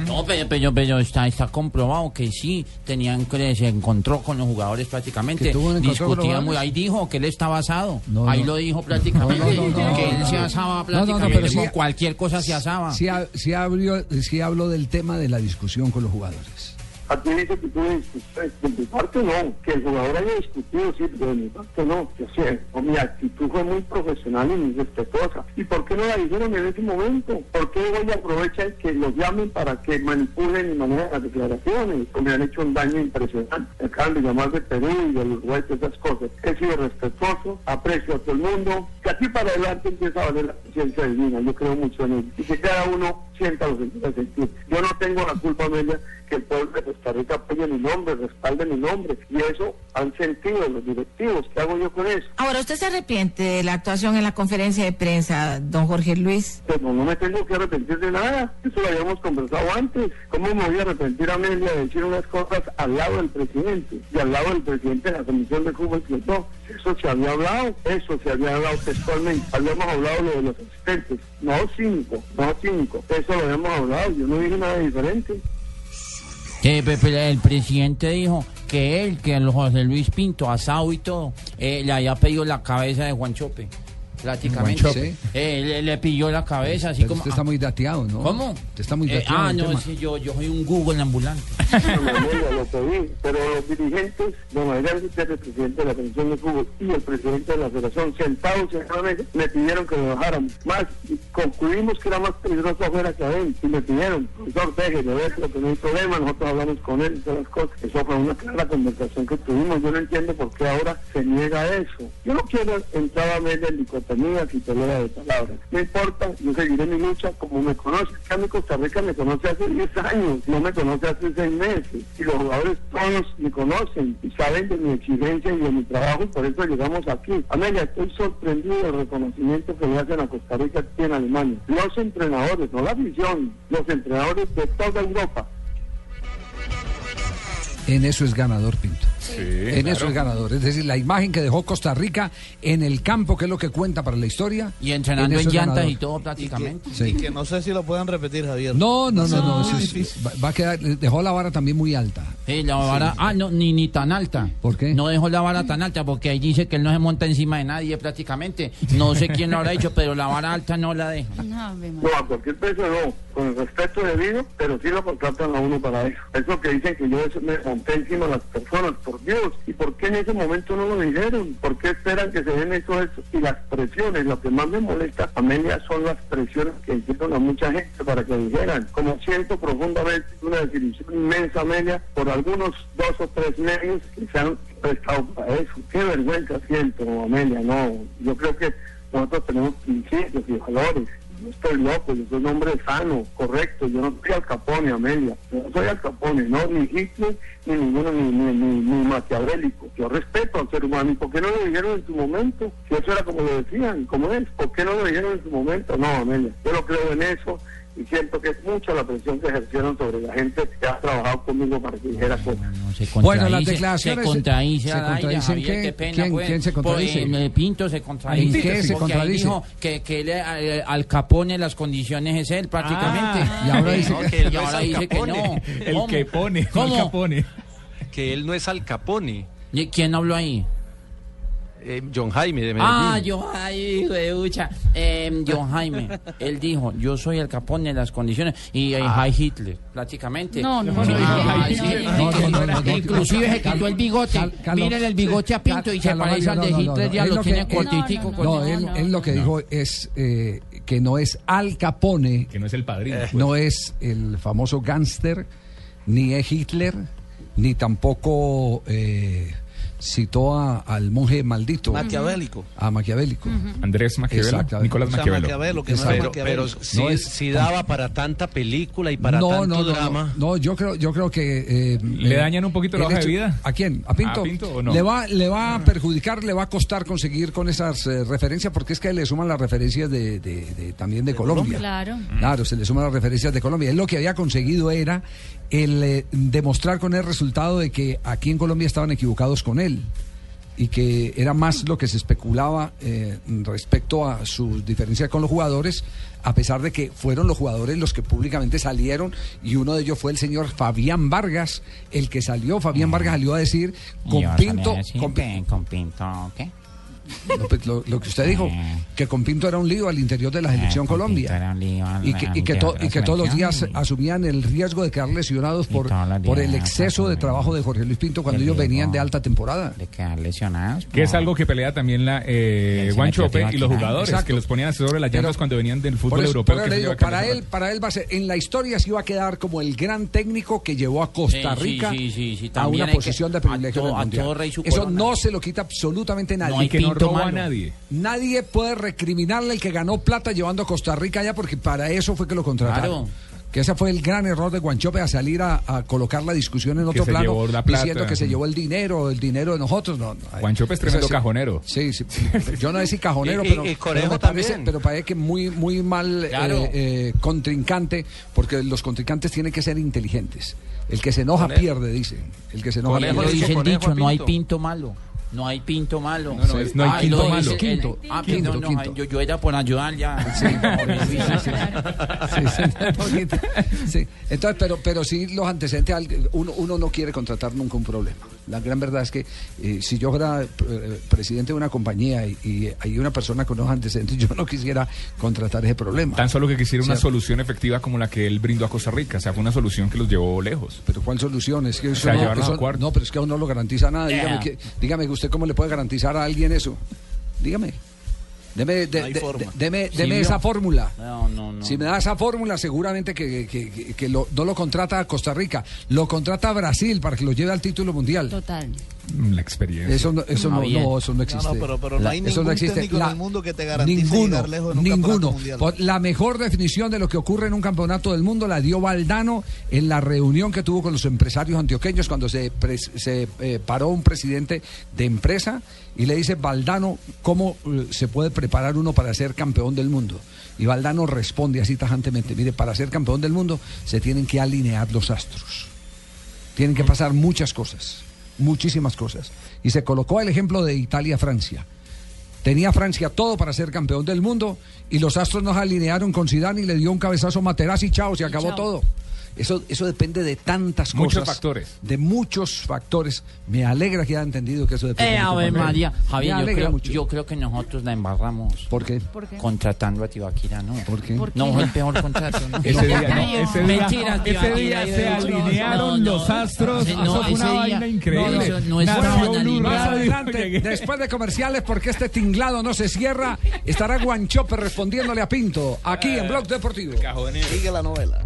No, pero, pero, pero está, está comprobado que sí, tenían que se encontró con los jugadores prácticamente, ¿Que tuvo un encuentro con los discutían muy, ahí dijo que él está basado, No, ahí no. lo dijo prácticamente, No, no, no, no. que él se asaba No, no, no, prácticamente, pero cualquier cosa se asaba. Sí, ha- sí, abrió, sí habló del tema de la discusión con los jugadores. Aquí dice que discusiones. De mi parte no. Que el jugador haya discutido, sí, pero de mi parte no. Yo sé, o mi actitud fue muy profesional y muy respetuosa. ¿Y por qué no la dijeron en ese momento? ¿Por qué hoy aprovechan que los llamen para que manipulen y manejen las declaraciones? O me han hecho un daño impresionante. Acaban de llamar de Perú y de Uruguay, todas esas cosas. He sido respetuoso, aprecio a todo el mundo. Que aquí para adelante empieza a valer la conciencia divina. Yo creo mucho en ello. Y que cada uno sienta lo que quiera sentir. Yo no tengo la culpa, Amelia, que el pueblo de Costa Rica apoye mi nombre, respalde mi nombre. Y eso han sentido los directivos. ¿Qué hago yo con eso? Ahora, ¿usted se arrepiente de la actuación en la conferencia de prensa, don Jorge Luis? Pero no me tengo que arrepentir de nada. Eso lo habíamos conversado antes. ¿Cómo me voy a arrepentir, Amelia, de decir unas cosas al lado del presidente y al lado del presidente de la Comisión de que no? Eso se había hablado, eso se había hablado textualmente. Habíamos hablado de los asistentes. No cinco, no cinco. Eso lo habíamos hablado. Yo no dije nada diferente. Eh, el presidente dijo que él, que el José Luis Pinto, asado y todo, eh, le había pedido la cabeza de Juan Chope. Prácticamente. Chope. Eh, le, le pidió la cabeza, así Pero como. usted está muy dateado, ¿no? ¿Cómo? Usted está muy Eh, dateado. ah, en el no, tema. sí, yo, yo soy un Google ambulante. <laughs> Lo pedí, pero los dirigentes, Adrián Gutiérrez, el presidente de la Comisión de Fútbol, y el presidente de la Federación, sentados en la mesa, me pidieron que lo bajáramos. Más, y concluimos que era más peligroso afuera que adentro, y me pidieron, profesor, déjelo, déjelo, que no hay problema, nosotros hablamos con él y todas las cosas. Eso fue una clara conversación que tuvimos, yo no entiendo por qué ahora se niega eso. Yo no quiero entrar a media en gritonías y pelea de palabras. No importa, yo seguiré mi lucha como me conoce. Acá mi Costa Rica me conoce hace 10 años, no me conoce hace 6 meses. Y los jugadores todos me conocen y saben de mi exigencia y de mi trabajo y por eso llegamos aquí. Amelia, estoy sorprendido del reconocimiento que le hacen a Costa Rica aquí en Alemania. Los entrenadores, no la afición, los entrenadores de toda Europa. En eso es ganador, Pinto. En claro. eso es ganador. Es decir, la imagen que dejó Costa Rica en el campo, que es lo que cuenta para la historia. Y entrenando en llantas y todo prácticamente. Sí. Y que no sé si lo puedan repetir, Javier. No, no, no, no. Es- va, a quedar, dejó la vara también muy alta. Sí, la vara, ah, no, ni, ni tan alta. ¿Por qué? No dejó la vara tan alta porque ahí dice que él no se monta encima de nadie prácticamente. No sé quién lo habrá dicho, pero la vara alta no la deja. No, a cualquier precio no, con el respeto debido, pero sí lo contratan a uno para eso. Eso que dicen que yo me monté encima de las personas, por Dios. ¿Y por qué en ese momento no lo dijeron? ¿Por qué esperan que se den eso? Y las presiones, lo que más me molesta, Amelia, son las presiones que hicieron a mucha gente para que dijeran. Como siento profundamente una desilusión inmensa, Amelia, por algunos dos o tres medios que se han prestado para eso. Qué vergüenza siento, Amelia, no. Yo creo que nosotros tenemos principios y valores. Estoy loco, yo soy un hombre sano, correcto. Yo no soy Al Capone, Amelia. Yo no soy Al Capone, no, ni Hitler, ni ninguno, ni, ni, ni, ni maquiavélico. Yo respeto al ser humano. ¿Y por qué no lo dijeron en su momento? Si eso era como lo decían, como es. ¿Por qué no lo dijeron en su momento? No, Amelia. Yo no creo en eso y siento que es mucha la presión que ejercieron sobre la gente que ha trabajado conmigo para que dijera cosas. Bueno, las Contradice- declaraciones- Se contradice ¿se contradicen Javier, qué? qué pena, ¿Quién- pues. quién se contradice? Pues, eh, Pinto se contradice. ¿En qué se ahí contradice? dijo que, que él, eh, al Capone las condiciones es él prácticamente. Ah, y ahora dice No, que él y no ahora dice que no. El ¿Cómo? que pone, no ¿Cómo? Al Capone. Que él no es Al Capone. ¿Y quién habló ahí? Eh, John Jaime de Medellín. Ah, John Jaime, huevucha. Eh, John Jaime, él dijo, yo soy el Capone de las condiciones y eh, Ah. Hitler, prácticamente. No, no, no, ah, Inclusive se quitó el bigote. Miren el bigote a Pinto y se parece al de Hitler, ya lo tiene cortitico. No, él, él lo que dijo es eh, que no es Al Capone. Que no es el padrino. pues. No es el famoso gángster, ni es Hitler, ni tampoco eh, citó a- al monje maldito. Maquiavélico. A Maquiavélico. Andrés Maquiavelo. Nicolás O sea, Maquiavelo. Maquiavelo, que no era Pero, si, No es- si daba para tanta película y para no, tanto no, no, drama. No, no, yo creo, yo creo que eh, ¿Le eh, dañan un poquito la de vida? ¿A quién? ¿A Pinto? ¿A Pinto o no? Le va, le va a perjudicar, le va a costar conseguir con esas eh, referencias, porque es que le suman las referencias de, de- de- también de, Colombia. Claro. Claro, se le suman las referencias de Colombia. Él lo que había conseguido era el eh, demostrar con el resultado de que aquí en Colombia estaban equivocados con él y que era más lo que se especulaba eh, respecto a sus diferencias con los jugadores, a pesar de que fueron los jugadores los que públicamente salieron y uno de ellos fue el señor Fabián Vargas, el que salió, Fabián Vargas salió a decir con Pinto, con Pinto, ¿qué? Lo, pues, lo- lo que usted dijo, que con Pinto era un lío al interior de la selección con Colombia. Pinto era un lío al- y que, y que to- y que todos los días asumían el riesgo de quedar lesionados por, el exceso de trabajo de Jorge Luis Pinto cuando El ellos venían de alta temporada. De quedar lesionados. Que es algo que pelea también la eh, se Guanchope metió y los jugadores, Exacto. que los ponían sobre las llantas cuando venían del fútbol eso- europeo. que digo, para él, para él va a ser, en la historia sí va a quedar como el gran técnico que llevó a Costa Rica sí, sí, sí, a una posición de privilegio todo- del Mundial. Eso corona. no se lo quita absolutamente nadie. No Y robó a nadie. Nadie puede recriminarle el que ganó plata llevando a Costa Rica allá porque para eso fue que lo contrataron. Claro. Que ese fue el gran error de Guanchope a salir a, a colocar la discusión en Que otro se plano llevó la plata. diciendo que se llevó el dinero, el dinero de nosotros. No, no. Guanchope es tremendo cajonero. Sí, sí. Yo no decir cajonero, <laughs> Y- y- pero, y Conejo pero me parece, también. pero parece que muy, muy mal eh, Claro. eh, contrincante, porque los contrincantes tienen que ser inteligentes. El que se enoja Conejo. pierde, dice. El que se enoja Conejo pierde. le dice el Conejo dicho, no hay pinto malo. No hay pinto malo. No, no, es- no hay Ah, quinto lo malo. dice el- Quinto, ah, quinto, no, no, quinto. Yo, yo era por ayudar ya. Sí, sí. Sí. Entonces, pero, pero sí los antecedentes, al- uno, uno no quiere contratar nunca un problema. La gran verdad es que eh, si yo fuera eh, presidente de una compañía y, y hay una persona con unos antecedentes, <laughs> yo no quisiera contratar ese problema. Tan solo que quisiera una O sea, solución efectiva como la que él brindó a Costa Rica. O sea, fue una solución que los llevó lejos. Pero ¿cuál solución? Es que eso sea, no, eso- a no, pero es que aún no lo garantiza nada. Yeah. Dígame, que, dígame usted cómo le puede garantizar a alguien eso. Dígame. Deme, de- No de- deme, Sí, deme no. esa fórmula. No, no, no. Si me da esa fórmula, seguramente que, que- que- que lo- no lo contrata a Costa Rica, lo contrata a Brasil para que lo lleve al título mundial. Total. La experiencia. Eso no, eso no, bien. no, eso no existe. No, no, pero- pero no hay eso ningún no existe. técnico en La- el mundo que te garantice ninguno, llegar lejos en un ninguno. campeonato mundial. Por- La mejor definición de lo que ocurre en un campeonato del mundo la dio Valdano en la reunión que tuvo con los empresarios antioqueños cuando se, se eh, paró un presidente de empresa y le dice, Valdano, ¿cómo eh, se puede preparar uno para ser campeón del mundo? Y Valdano responde así tajantemente, mire, para ser campeón del mundo se tienen que alinear los astros. Tienen que pasar muchas cosas, muchísimas cosas. Y se colocó el ejemplo de Italia-Francia. Tenía Francia todo para ser campeón del mundo y los astros nos alinearon con Zidane y le dio un cabezazo a Materazzi y chao, se acabó chao. todo. Eso, eso depende de tantas Muchos cosas. factores. De muchos factores. Me alegra que haya entendido que eso depende Eh, de a muchos ver. María, Me Javier, yo alegra creo, mucho. yo creo que nosotros la embarramos. ¿Por qué? Contratando a Tibaquira, ¿no. ¿Por qué? No, fue el peor contrato. ¿no? Ese día, no, ese día, Mentira, ese día se alinearon no, no. los astros. Eso fue una día- vaina increíble. no, eso alineados. Más adelante, <laughs> después de comerciales, porque este tinglado no se cierra, estará Guanchope respondiéndole a Pinto, aquí en Blog Deportivo. Sigue la novela.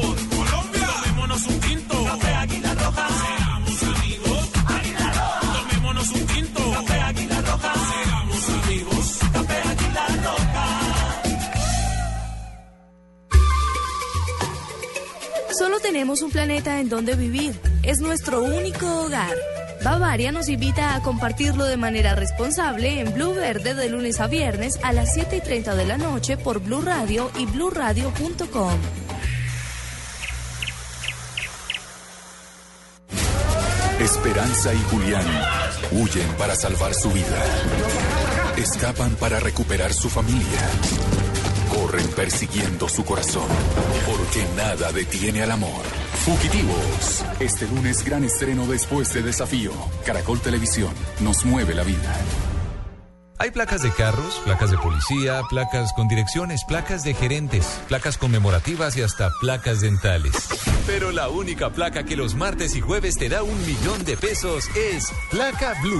Solo tenemos un planeta en donde vivir. Es nuestro único hogar. Bavaria nos invita a compartirlo de manera responsable en Blue Verde de lunes a viernes a las 7 y 30 de la noche por Blue Radio y bluradio.com. Esperanza y Julián huyen para salvar su vida. Escapan para recuperar su familia. Corren persiguiendo su corazón. Porque nada detiene al amor. Fugitivos. Este lunes gran estreno después de desafío. Caracol Televisión nos mueve la vida. Hay placas de carros, placas de policía, placas con direcciones, placas de gerentes, placas conmemorativas y hasta placas dentales. Pero la única placa que los martes y jueves te da un millón de pesos es Placa Blue.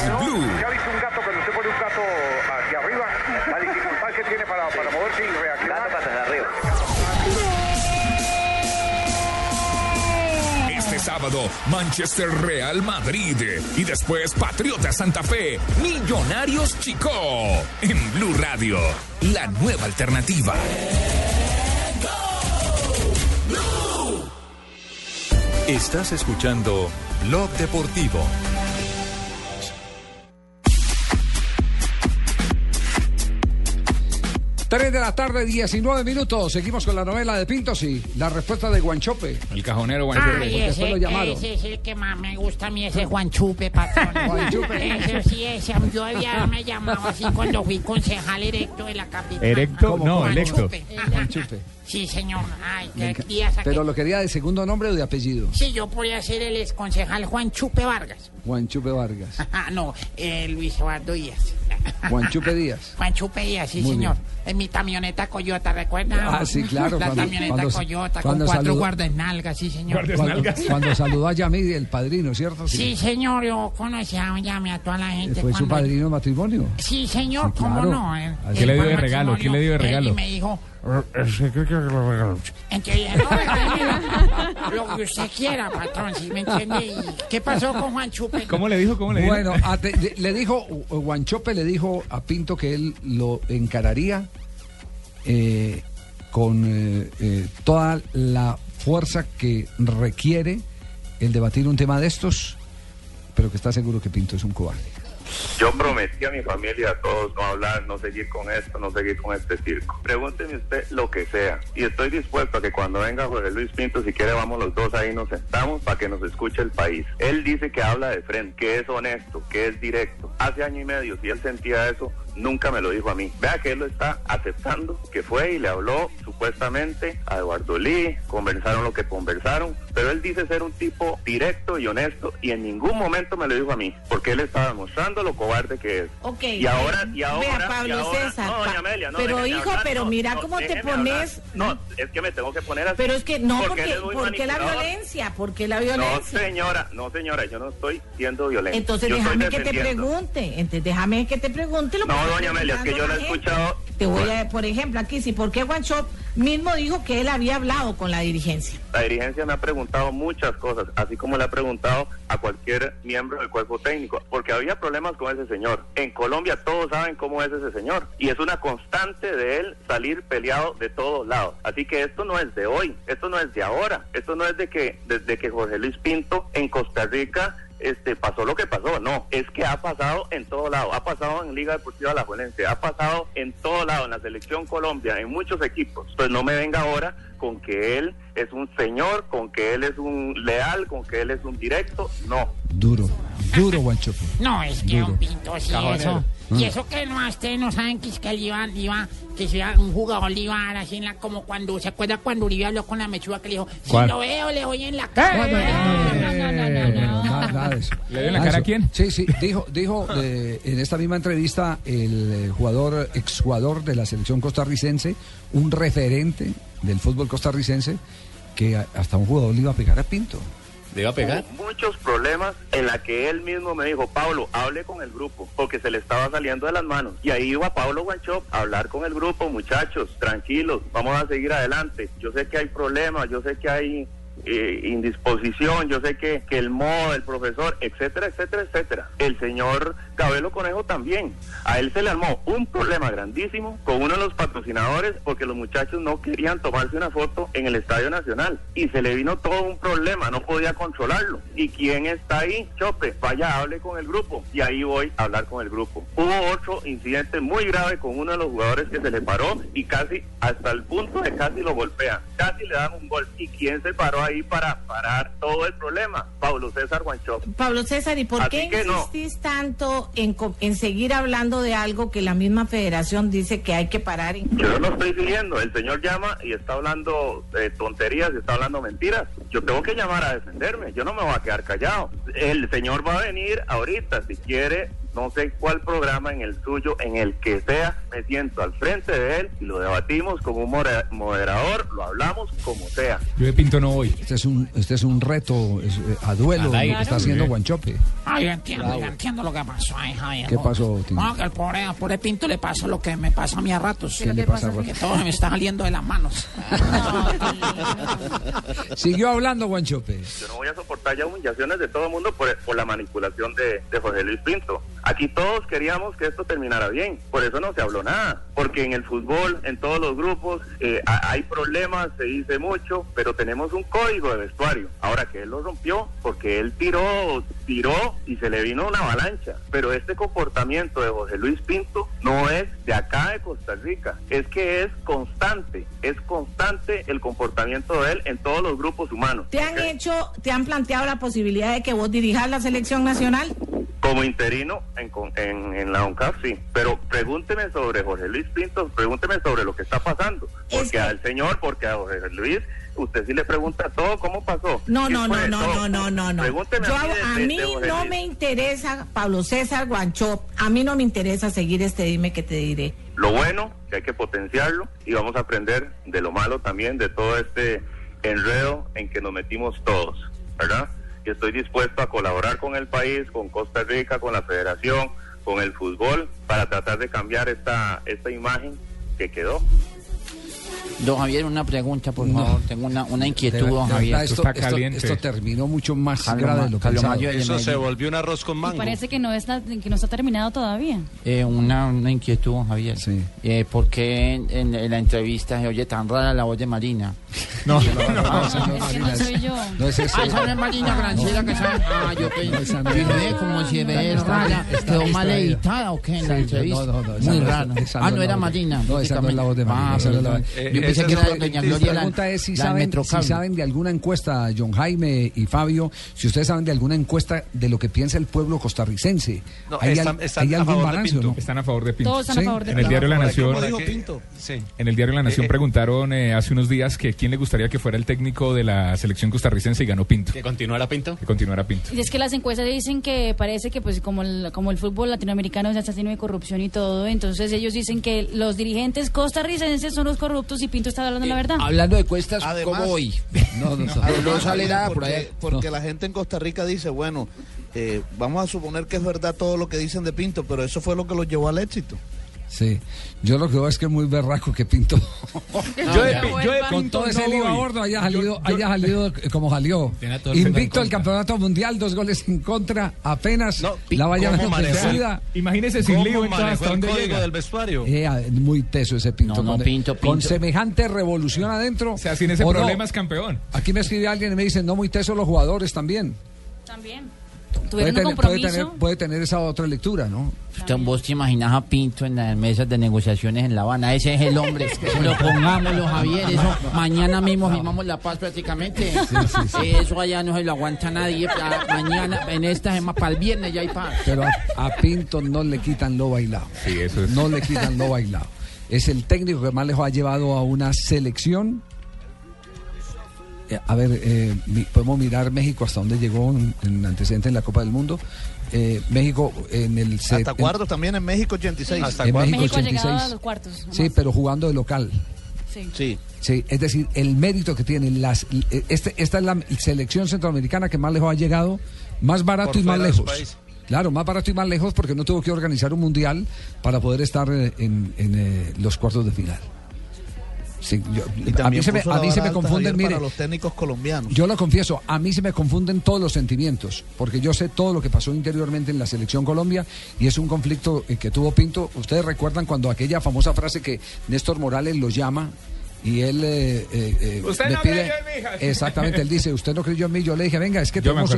Es blue. ¿Ya viste un gato cuando usted pone un gato hacia arriba? La dificultad que tiene para, para moverse y reaccionar. Gato para arriba. Este sábado, Manchester Real Madrid. Y después, Patriota Santa Fe, Millonarios Chico. En Blue Radio, la nueva alternativa. Estás escuchando Blog Deportivo. Tres de la tarde, 19 minutos. Seguimos con la novela de Pintos y la respuesta de Guanchope. El cajonero Ay, Porque ese, después lo llamaron. ese es el que más me gusta a mí, ese Juan Chupe, patrón. <laughs> Juanchupe. Ese sí, ese, yo había me llamado así cuando fui concejal erecto de la capital. ¿Erecto? No, Juan electo. Chupe. Guanchupe. Sí, señor. Ay, qué enca- día saqué. Pero lo quería de segundo nombre o de apellido. Sí, yo podía ser el exconcejal Juan Chupe Vargas. Guanchupe Vargas. <laughs> Ah, no, eh, Luis Eduardo Díaz. Guanchupe Díaz. Juan Chupe Díaz, sí, Muy señor. En mi camioneta Coyota, ¿recuerda? Ah, sí, claro, La cuando- camioneta cuando- Coyota cuando con cuatro saludó- guardenalgas, sí, señor. Cuando, cuando saludó a Yamid, el padrino, ¿cierto? Sí, señor, yo conocía llame a toda la gente. Fue su padrino de matrimonio. Sí, señor, Sí, cómo no. eh. ¿Qué le dio de al regalo? ¿Qué le dio de regalo? Y me dijo, Ese creo que lo regalo. entonces, no, lo que usted quiera, patrón, si me entiende. ¿Y qué pasó con Juan Chupe? ¿Cómo le dijo? ¿Cómo le dijo? Bueno, le- le dijo, uh, Guanchope le dijo a Pinto que él lo encararía eh, con eh, eh, toda la fuerza que requiere el debatir un tema de estos, pero que está seguro que Pinto es un cobarde. Yo prometí a mi familia, a todos, no hablar, no seguir con esto, no seguir con este circo. Pregúnteme usted lo que sea. Y estoy dispuesto a que cuando venga Jorge Luis Pinto, si quiere, vamos los dos ahí, nos sentamos para que nos escuche el país. Él dice que habla de frente, que es honesto, que es directo. Hace año y medio, si él sentía eso, nunca me lo dijo a mí. Vea que él lo está aceptando, que fue y le habló supuestamente a Eduardo Lee, conversaron lo que conversaron, pero él dice ser un tipo directo y honesto y en ningún momento me lo dijo a mí, porque él estaba demostrando lo cobarde que es. Ok. Y ahora, y ahora, Vea, Pablo y ahora- César. no, doña Amelia, no, pero hijo, hablar, pero no, mira no, cómo te hablar. pones. No, es que me tengo que poner así. Pero es que no, porque, él es muy ¿por qué la violencia? ¿Por qué la No, violencia? señora, no, señora, yo no estoy siendo violento. Entonces Yo déjame que te pregunte, entonces déjame que te pregunte lo que No, doña Amelia, es que yo la he escuchado. Te voy a, por ejemplo, aquí sí, ¿por qué Guanchop mismo dijo que él había hablado con la dirigencia? La dirigencia me ha preguntado muchas cosas, así como le ha preguntado a cualquier miembro del cuerpo técnico, porque había problemas con ese señor. En Colombia todos saben cómo es ese señor y es una constante de él salir peleado de todos lados. Así que esto no es de hoy, esto no es de ahora, esto no es de que desde que Jorge Luis Pinto en Costa Rica este pasó lo que pasó, no, es que ha pasado en todo lado, ha pasado en Liga Deportiva La Juelense, ha pasado en todo lado, en la selección Colombia, en muchos equipos. Pues no me venga ahora con que él es un señor, con que él es un leal, con que él es un directo, no. Duro, duro, Guanchope. No, es que Duro. un pinto sí Cajonero. eso. Mm. Y eso que no, ustedes no saben que es que él iba, iba, que sea un jugador le iba a dar así en la, como cuando, ¿se acuerda cuando Uribe habló con la mechuga que le dijo, si ¿Cuál? lo veo, le doy en la cara? Nada, nada de eso. <laughs> ¿Le dio en la cara a quién? Sí, sí, dijo, dijo eh, en esta misma entrevista el jugador, exjugador de la selección costarricense, un referente del fútbol costarricense, que hasta un jugador le iba a pegar a Pinto. ¿Le iba a pegar? muchos problemas en la que él mismo me dijo, Pablo, hable con el grupo, porque se le estaba saliendo de las manos. Y ahí iba Pablo Guanchop a hablar con el grupo, muchachos, tranquilos, vamos a seguir adelante. Yo sé que hay problemas, yo sé que hay eh, indisposición, yo sé que, que el modo del profesor, etcétera, etcétera, etcétera. El señor Cabelo Conejo también. A él se le armó un problema grandísimo con uno de los patrocinadores porque los muchachos no querían tomarse una foto en el Estadio Nacional y se le vino todo un problema, no podía controlarlo. ¿Y quién está ahí? Chope, vaya, hable con el grupo. Y ahí voy a hablar con el grupo. Hubo otro incidente muy grave con uno de los jugadores que se le paró y casi, hasta el punto de casi lo golpea. Casi le dan un gol. ¿Y quién se paró ahí para parar todo el problema? Pablo César Guanchop. Pablo César, ¿y por Así qué no. insistís tanto en, en seguir hablando de algo que la misma federación dice que hay que parar? Yo no lo estoy siguiendo. El señor llama y está hablando de tonterías, está hablando mentiras. Yo tengo que llamar a defenderme. Yo no me voy a quedar callado. El señor va a venir ahorita, si quiere, no sé cuál programa, en el suyo, en el que sea, me siento al frente de él y lo debatimos con un moderador, lo hablamos como sea. Yo de Pinto no voy. Este es un, este es un reto es, eh, a duelo Al que está haciendo Guanchope. Ah, yo entiendo, yo entiendo lo que pasó ahí, Javier. ¿Qué pasó, Tino? No, que el pobre, al pobre Pinto le pasó lo que me pasa a mí a ratos. ¿Qué le pasa? Que todo se me está saliendo de las manos. <laughs> Siguió hablando Guanchope. Yo no voy a soportar ya humillaciones de todo el mundo por, por la manipulación de, de José Luis Pinto. Aquí todos queríamos que esto terminara bien, por eso no se habló nada, porque en el fútbol, en todos los grupos, eh, ha- hay problemas, se dice mucho, pero tenemos un código de vestuario. Ahora que él lo rompió, porque él tiró, tiró y se le vino una avalancha. Pero este comportamiento de José Luis Pinto no es de acá de Costa Rica, es que es constante, es constante el comportamiento de él en todos los grupos humanos. ¿Te han hecho, te han planteado la posibilidad de que vos dirijas la selección nacional? Como interino en, en, en la ONCAP, sí. Pero pregúnteme sobre Jorge Luis Pinto, pregúnteme sobre lo que está pasando. Porque al señor, porque a Jorge Luis, usted sí le pregunta todo, ¿cómo pasó? No, ¿Qué no, no, no, no, no, no, no. Pregúnteme Yo, a mí, de- a de- mí de Jorge no Luis. me interesa, Pablo César Guanchop, a mí no me interesa seguir este dime que te diré. Lo bueno, que hay que potenciarlo y vamos a aprender de lo malo también, de todo este enredo en que nos metimos todos, ¿verdad? Y estoy dispuesto a colaborar con el país, con Costa Rica, con la federación, con el fútbol, para tratar de cambiar esta, esta imagen que quedó. Don Javier, una pregunta, por favor. Tengo una, una inquietud, De- don Javier. verdad, esto, esto- esto terminó mucho más Carlos grave de lo. Mayo de Eso se volvió un arroz con Y mango. parece que no está, que no está terminado todavía. Eh, una, una inquietud, don Javier. Eh, ¿Por qué en, en- en la entrevista se oye tan rara la voz de Marina? No, <laughs> no, no, no, esa no es Marina, no soy yo. No es ese. Ah, esa no es Marina Granciera que sabe. Ah, yo pensé. Como si ve Está- rara. está- ¿Quedó está mal editada o qué en la Sí, entrevista? no, no, no, Muy no rara. Ah, no no es era la voz de- Marina. no, esa no es la voz de Marina, Yo Eh, pensé esa que es era la- doña La Gloria la pregunta es si la saben, si saben de alguna encuesta, John Jaime y Fabio, si ustedes saben de alguna encuesta de lo que piensa el pueblo costarricense. No, ¿Hay, están- al- están hay a algún favor de balance o Pinto. no? Están a favor de Pinto. Todos están a favor de En el Pinto. diario La Nación. El diario La Nación Eh, eh. preguntaron eh, hace unos días que quién le gustaría que fuera el técnico de la selección costarricense y ganó Pinto. ¿Que continuara Pinto? Que continuara Pinto. Y es que las encuestas dicen que parece que pues como el, como el fútbol latinoamericano ya está lleno de corrupción y todo, entonces ellos dicen que los dirigentes costarricenses son los corruptos y Pinto está hablando la verdad. Hablando de cuestas, Además- ¿cómo hoy? <laughs> No, no, no. No sale nada por allá. porque la gente en Costa Rica dice, bueno, eh, vamos a suponer que es verdad todo lo que dicen de Pinto, pero eso fue lo que los llevó al éxito. Sí, yo lo que veo es que es muy berraco que Pinto. <laughs> Yo de <laughs> yo de con Pinto todo ese no lío a bordo haya salido, yo- haya salido como salió. <laughs> Invicto al contra. campeonato mundial, dos goles en contra, apenas Pi- la vaya ofrecida. Imagínese sin lío entonces hasta el dónde código llega. del vestuario? Eh, ah, muy teso ese Pinto. No, no, con, Pinto, con Pinto. semejante revolución adentro. O sea, sin ese ¿o no? problema es campeón. Aquí me escribe alguien y me dice, no, muy teso los jugadores también. También. Puede tener, puede, compromiso. tener, puede tener esa otra lectura, ¿no? Usted, vos te imaginas a Pinto en las mesas de negociaciones en La Habana. Ese es el hombre. <laughs> Lo pongámoslo, Javier. Eso mañana mismo firmamos la paz prácticamente. Eso allá no se lo aguanta nadie. Mañana, en esta semana, para el viernes ya hay paz. Pero a, a Pinto no le quitan lo bailado. Sí, eso es. No le quitan lo bailado. Es el técnico que más lejos ha llevado a una selección. Eh, a ver, eh, mi- podemos mirar México hasta dónde llegó en, en antecedentes en la Copa del Mundo. Eh, México en el se- Hasta en- cuartos también en México 86. en México, México ha llegado 86. a los cuartos. Sí, pero jugando de local. Sí. Sí. Sí, es decir, el mérito que tiene las, este, esta es la selección centroamericana que más lejos ha llegado, más barato Por y más lejos. Claro, más barato y más lejos porque no tuvo que organizar un mundial para poder estar eh, en, en, eh, los cuartos de final. Sí, yo- a mí se me, a mí se me confunden, Javier, mire, para los técnicos colombianos. yo lo confieso, a mí se me confunden todos los sentimientos, porque yo sé todo lo que pasó interiormente en la selección Colombia y es un conflicto eh, que tuvo Pinto. Ustedes recuerdan cuando aquella famosa frase que Néstor Morales lo llama y él eh, eh, eh, Usted me no pide creyó en mí, exactamente él dice usted no creyó en mí yo le dije venga es que tenemos,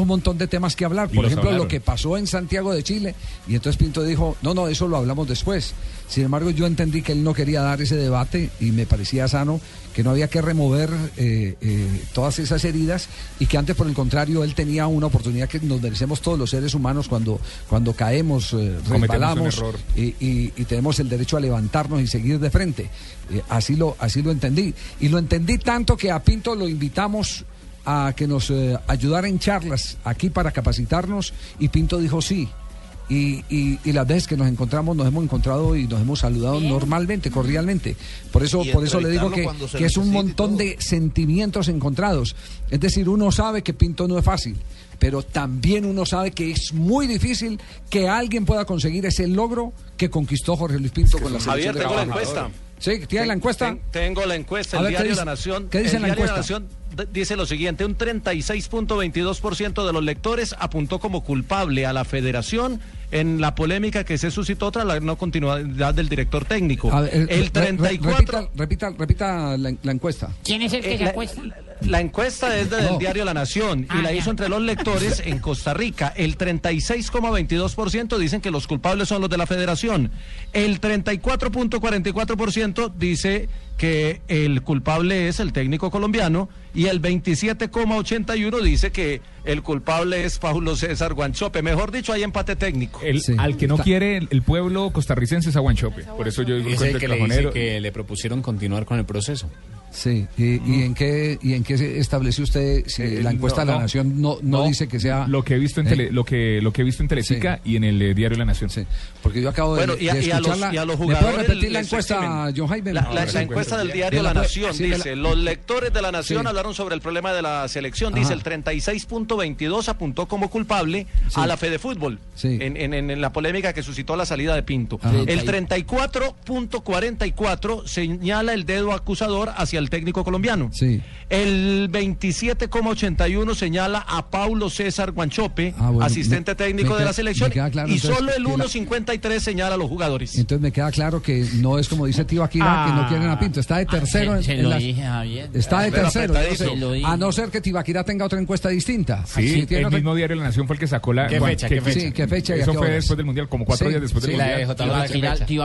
un montón de temas que hablar. Por ejemplo lo que pasó en Santiago de Chile y entonces Pinto dijo no no eso lo hablamos después sin embargo yo entendí que él no quería dar ese debate y me parecía sano que no había que remover eh, eh, todas esas heridas y que antes por el contrario él tenía una oportunidad que nos merecemos todos los seres humanos cuando cuando caemos eh, resbalamos y- y tenemos el derecho a levantarnos y seguir de frente. Eh, así lo así lo entendí. Y lo entendí tanto que a Pinto lo invitamos a que nos eh, ayudara en charlas aquí para capacitarnos y Pinto dijo sí. Y, y- y las veces que nos encontramos nos hemos encontrado y nos hemos saludado normalmente, cordialmente. Por eso, por eso le digo que, es un montón de sentimientos encontrados. Es decir, uno sabe que Pinto no es fácil, pero también uno sabe que es muy difícil que alguien pueda conseguir ese logro que conquistó Jorge Luis Pinto con la selección Javier, de tengo la encuesta. Sí, ¿tiene la encuesta? Ten- tengo la encuesta, A el ver, ¿qué diario dice- La Nación. qué dice el la encuesta? Nación d- dice lo siguiente, un 36.22% de los lectores apuntó como culpable a la federación en la polémica que se suscitó tras la no continuidad del director técnico. A ver, eh, el re- re- 34 repita, repita, repita la, la encuesta. ¿Quién es el que Eh, se la- acuesta? La encuesta es del No. diario La Nación y Ah, la ya. hizo entre los lectores en Costa Rica. El 36,22% dicen que los culpables son los de la federación. El 34,44% dice que el culpable es el técnico colombiano y el 27,81% dice que el culpable es Paulo César Guanchope. Mejor dicho, hay empate técnico. El- al que no quiere el, el pueblo costarricense es a Guanchope. Por eso yo digo Es que el el que le dice que le propusieron continuar con el proceso. Sí, y, y en qué y en qué se estableció usted si Eh, la encuesta no, de la no. Nación no, no, No, dice que sea lo que he visto en ¿Eh? tele- lo que lo que he visto en Teletica y en el eh, diario La Nación. porque yo acabo de, Bueno, y a, de y a los, escucharla. y a los ¿Me puede jugadores repetir la encuesta. John Jaime? La, la- la encuesta del diario ¿Me La Nación sí, me la- dice, los lectores de La Nación Sí. hablaron sobre el problema de la selección. Dice, Ajá. el 36.22 apuntó como culpable Sí. a la Fede Fútbol Sí. en, en- en- en la polémica que suscitó la salida de Pinto. Ajá. El 34.44 señala el dedo acusador hacia hacia el técnico colombiano. Sí. El 27,81 señala a Paulo César Guanchope, Ah, bueno, asistente me- técnico me de la selección, claro, y solo el que la- 1,53 señala a los jugadores. Entonces me queda claro que no es como dice Tibaquira, que no quieren a Pinto. Está de tercero. se- en- se en lo las- dije, Javier. Está de tercero. sé. A no ser que Tibaquira tenga otra encuesta distinta. Sí, el otra- mismo diario La Nación fue el que sacó la... ¿Qué fecha, qué fecha? Sí, ¿qué fecha y a Eso qué fue horas? después del Mundial, como cuatro Sí, días después del sí, la Mundial.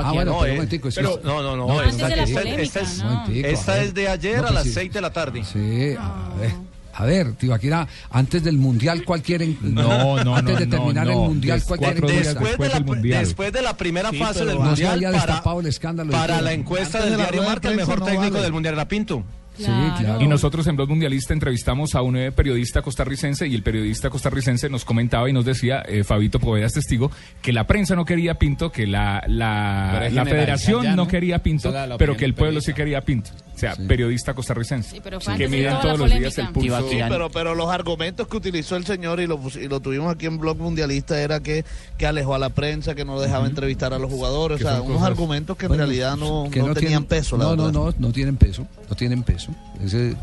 Ah, bueno, No, pero un momentico, es pero- que- no, no, no. No, esta, es de ayer No, a pues las sí. 6 de la tarde. Sí, a ver. A ver, Tibaquira, antes del Mundial, ¿cuál quieren? No, no, <laughs> Antes no, de no, terminar no, el Mundial, días Después, de la, Mundial. después de la primera Sí, fase del no se Mundial, había para, el escándalo. para la encuesta Antes del de la diario Marca, el mejor no técnico vale. del Mundial era Pinto. Sí, claro. Y nosotros en Blog Mundialista entrevistamos a un eh, periodista costarricense y el periodista costarricense nos comentaba y nos decía, eh, Fabito Poveda es testigo, que la prensa no quería Pinto, que la, la, federación ya, no ¿no? quería Pinto, pero que el pueblo sí quería Pinto. O sea, periodista costarricense. pero que miden todos los días el pulso. Sí, pero, pero los argumentos que utilizó el señor y lo, pus- y lo tuvimos aquí en Blog Mundialista era que, que alejó a la prensa, que no dejaba entrevistar a los jugadores, o sea, unos cosas- argumentos que en Bueno, realidad no, que no tenían tienen- peso, la no, no, verdad. no, no tienen peso, no tienen peso. Ese,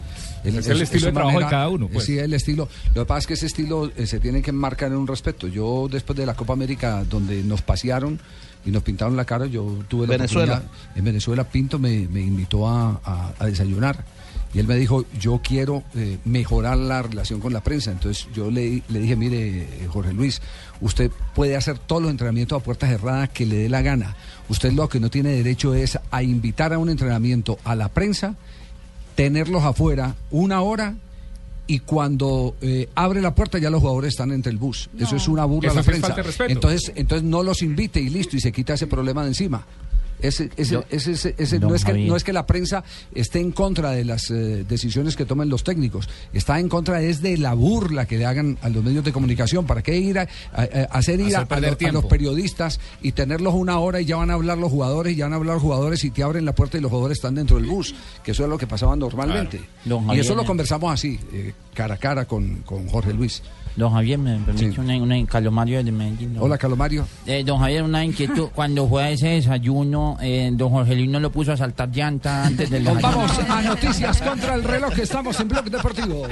Es el estilo de trabajo de cada uno, pues. Sí, el estilo. Lo que pasa es que ese estilo eh, se tiene que enmarcar en un respeto. Yo después de la Copa América, donde nos pasearon y nos pintaron la cara, yo tuve la Venezuela. oportunidad- En Venezuela, Pinto me, me invitó a, a- a desayunar. Y él me dijo, yo quiero eh, mejorar la relación con la prensa. Entonces yo le, le dije, mire, eh, Jorge Luis, usted puede hacer todos los entrenamientos a puertas cerradas que le dé la gana. Usted lo que no tiene derecho es a invitar a un entrenamiento a la prensa, tenerlos afuera una hora y cuando eh, abre la puerta ya los jugadores están entre el bus. Eso es una burla a la prensa. Entonces, entonces no los invite y listo y se quita ese problema de encima. Ese, ese, Yo- ese- ese- ese- Don no, es que, Javier. no es que la prensa esté en contra de las eh, decisiones que tomen los técnicos, está en contra es de la burla que le hagan a los medios de comunicación. ¿Para qué ir a, a- a hacer ir Hacer a, los- a los periodistas y tenerlos una hora y ya van a hablar los jugadores, y ya van a hablar los jugadores y te abren la puerta y los jugadores están dentro del bus? Que eso es lo que pasaba normalmente. Y eso lo eh. conversamos así, eh, cara a cara con, con Jorge Luis. Don Javier, me permite una, una Calomario de Medellín. ¿no? Hola, Calomario. Eh, don Javier, una inquietud. <laughs> Cuando fue a ese desayuno, eh, don Jorge Luis no lo puso a saltar llanta antes del <laughs> desayuno. vamos a noticias contra el reloj. Estamos en Blog Deportivo.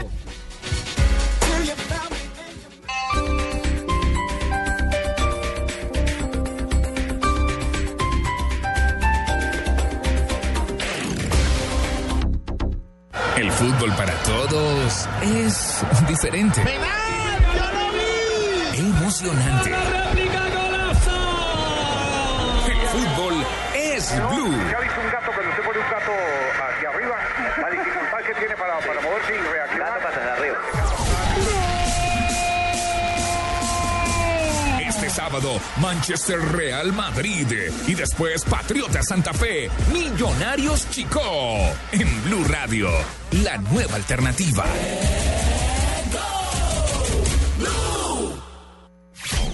El fútbol para todos es diferente. Emocionante. El fútbol es blue. ¿Ya ha visto un gato cuando usted pone un gato hacia arriba? La dificultad que tiene para, para moverse y reaccionar. Gato hacia arriba. Este sábado, Manchester Real Madrid y después Patriota Santa Fe, Millonarios Chico. En Blue Radio, la nueva alternativa.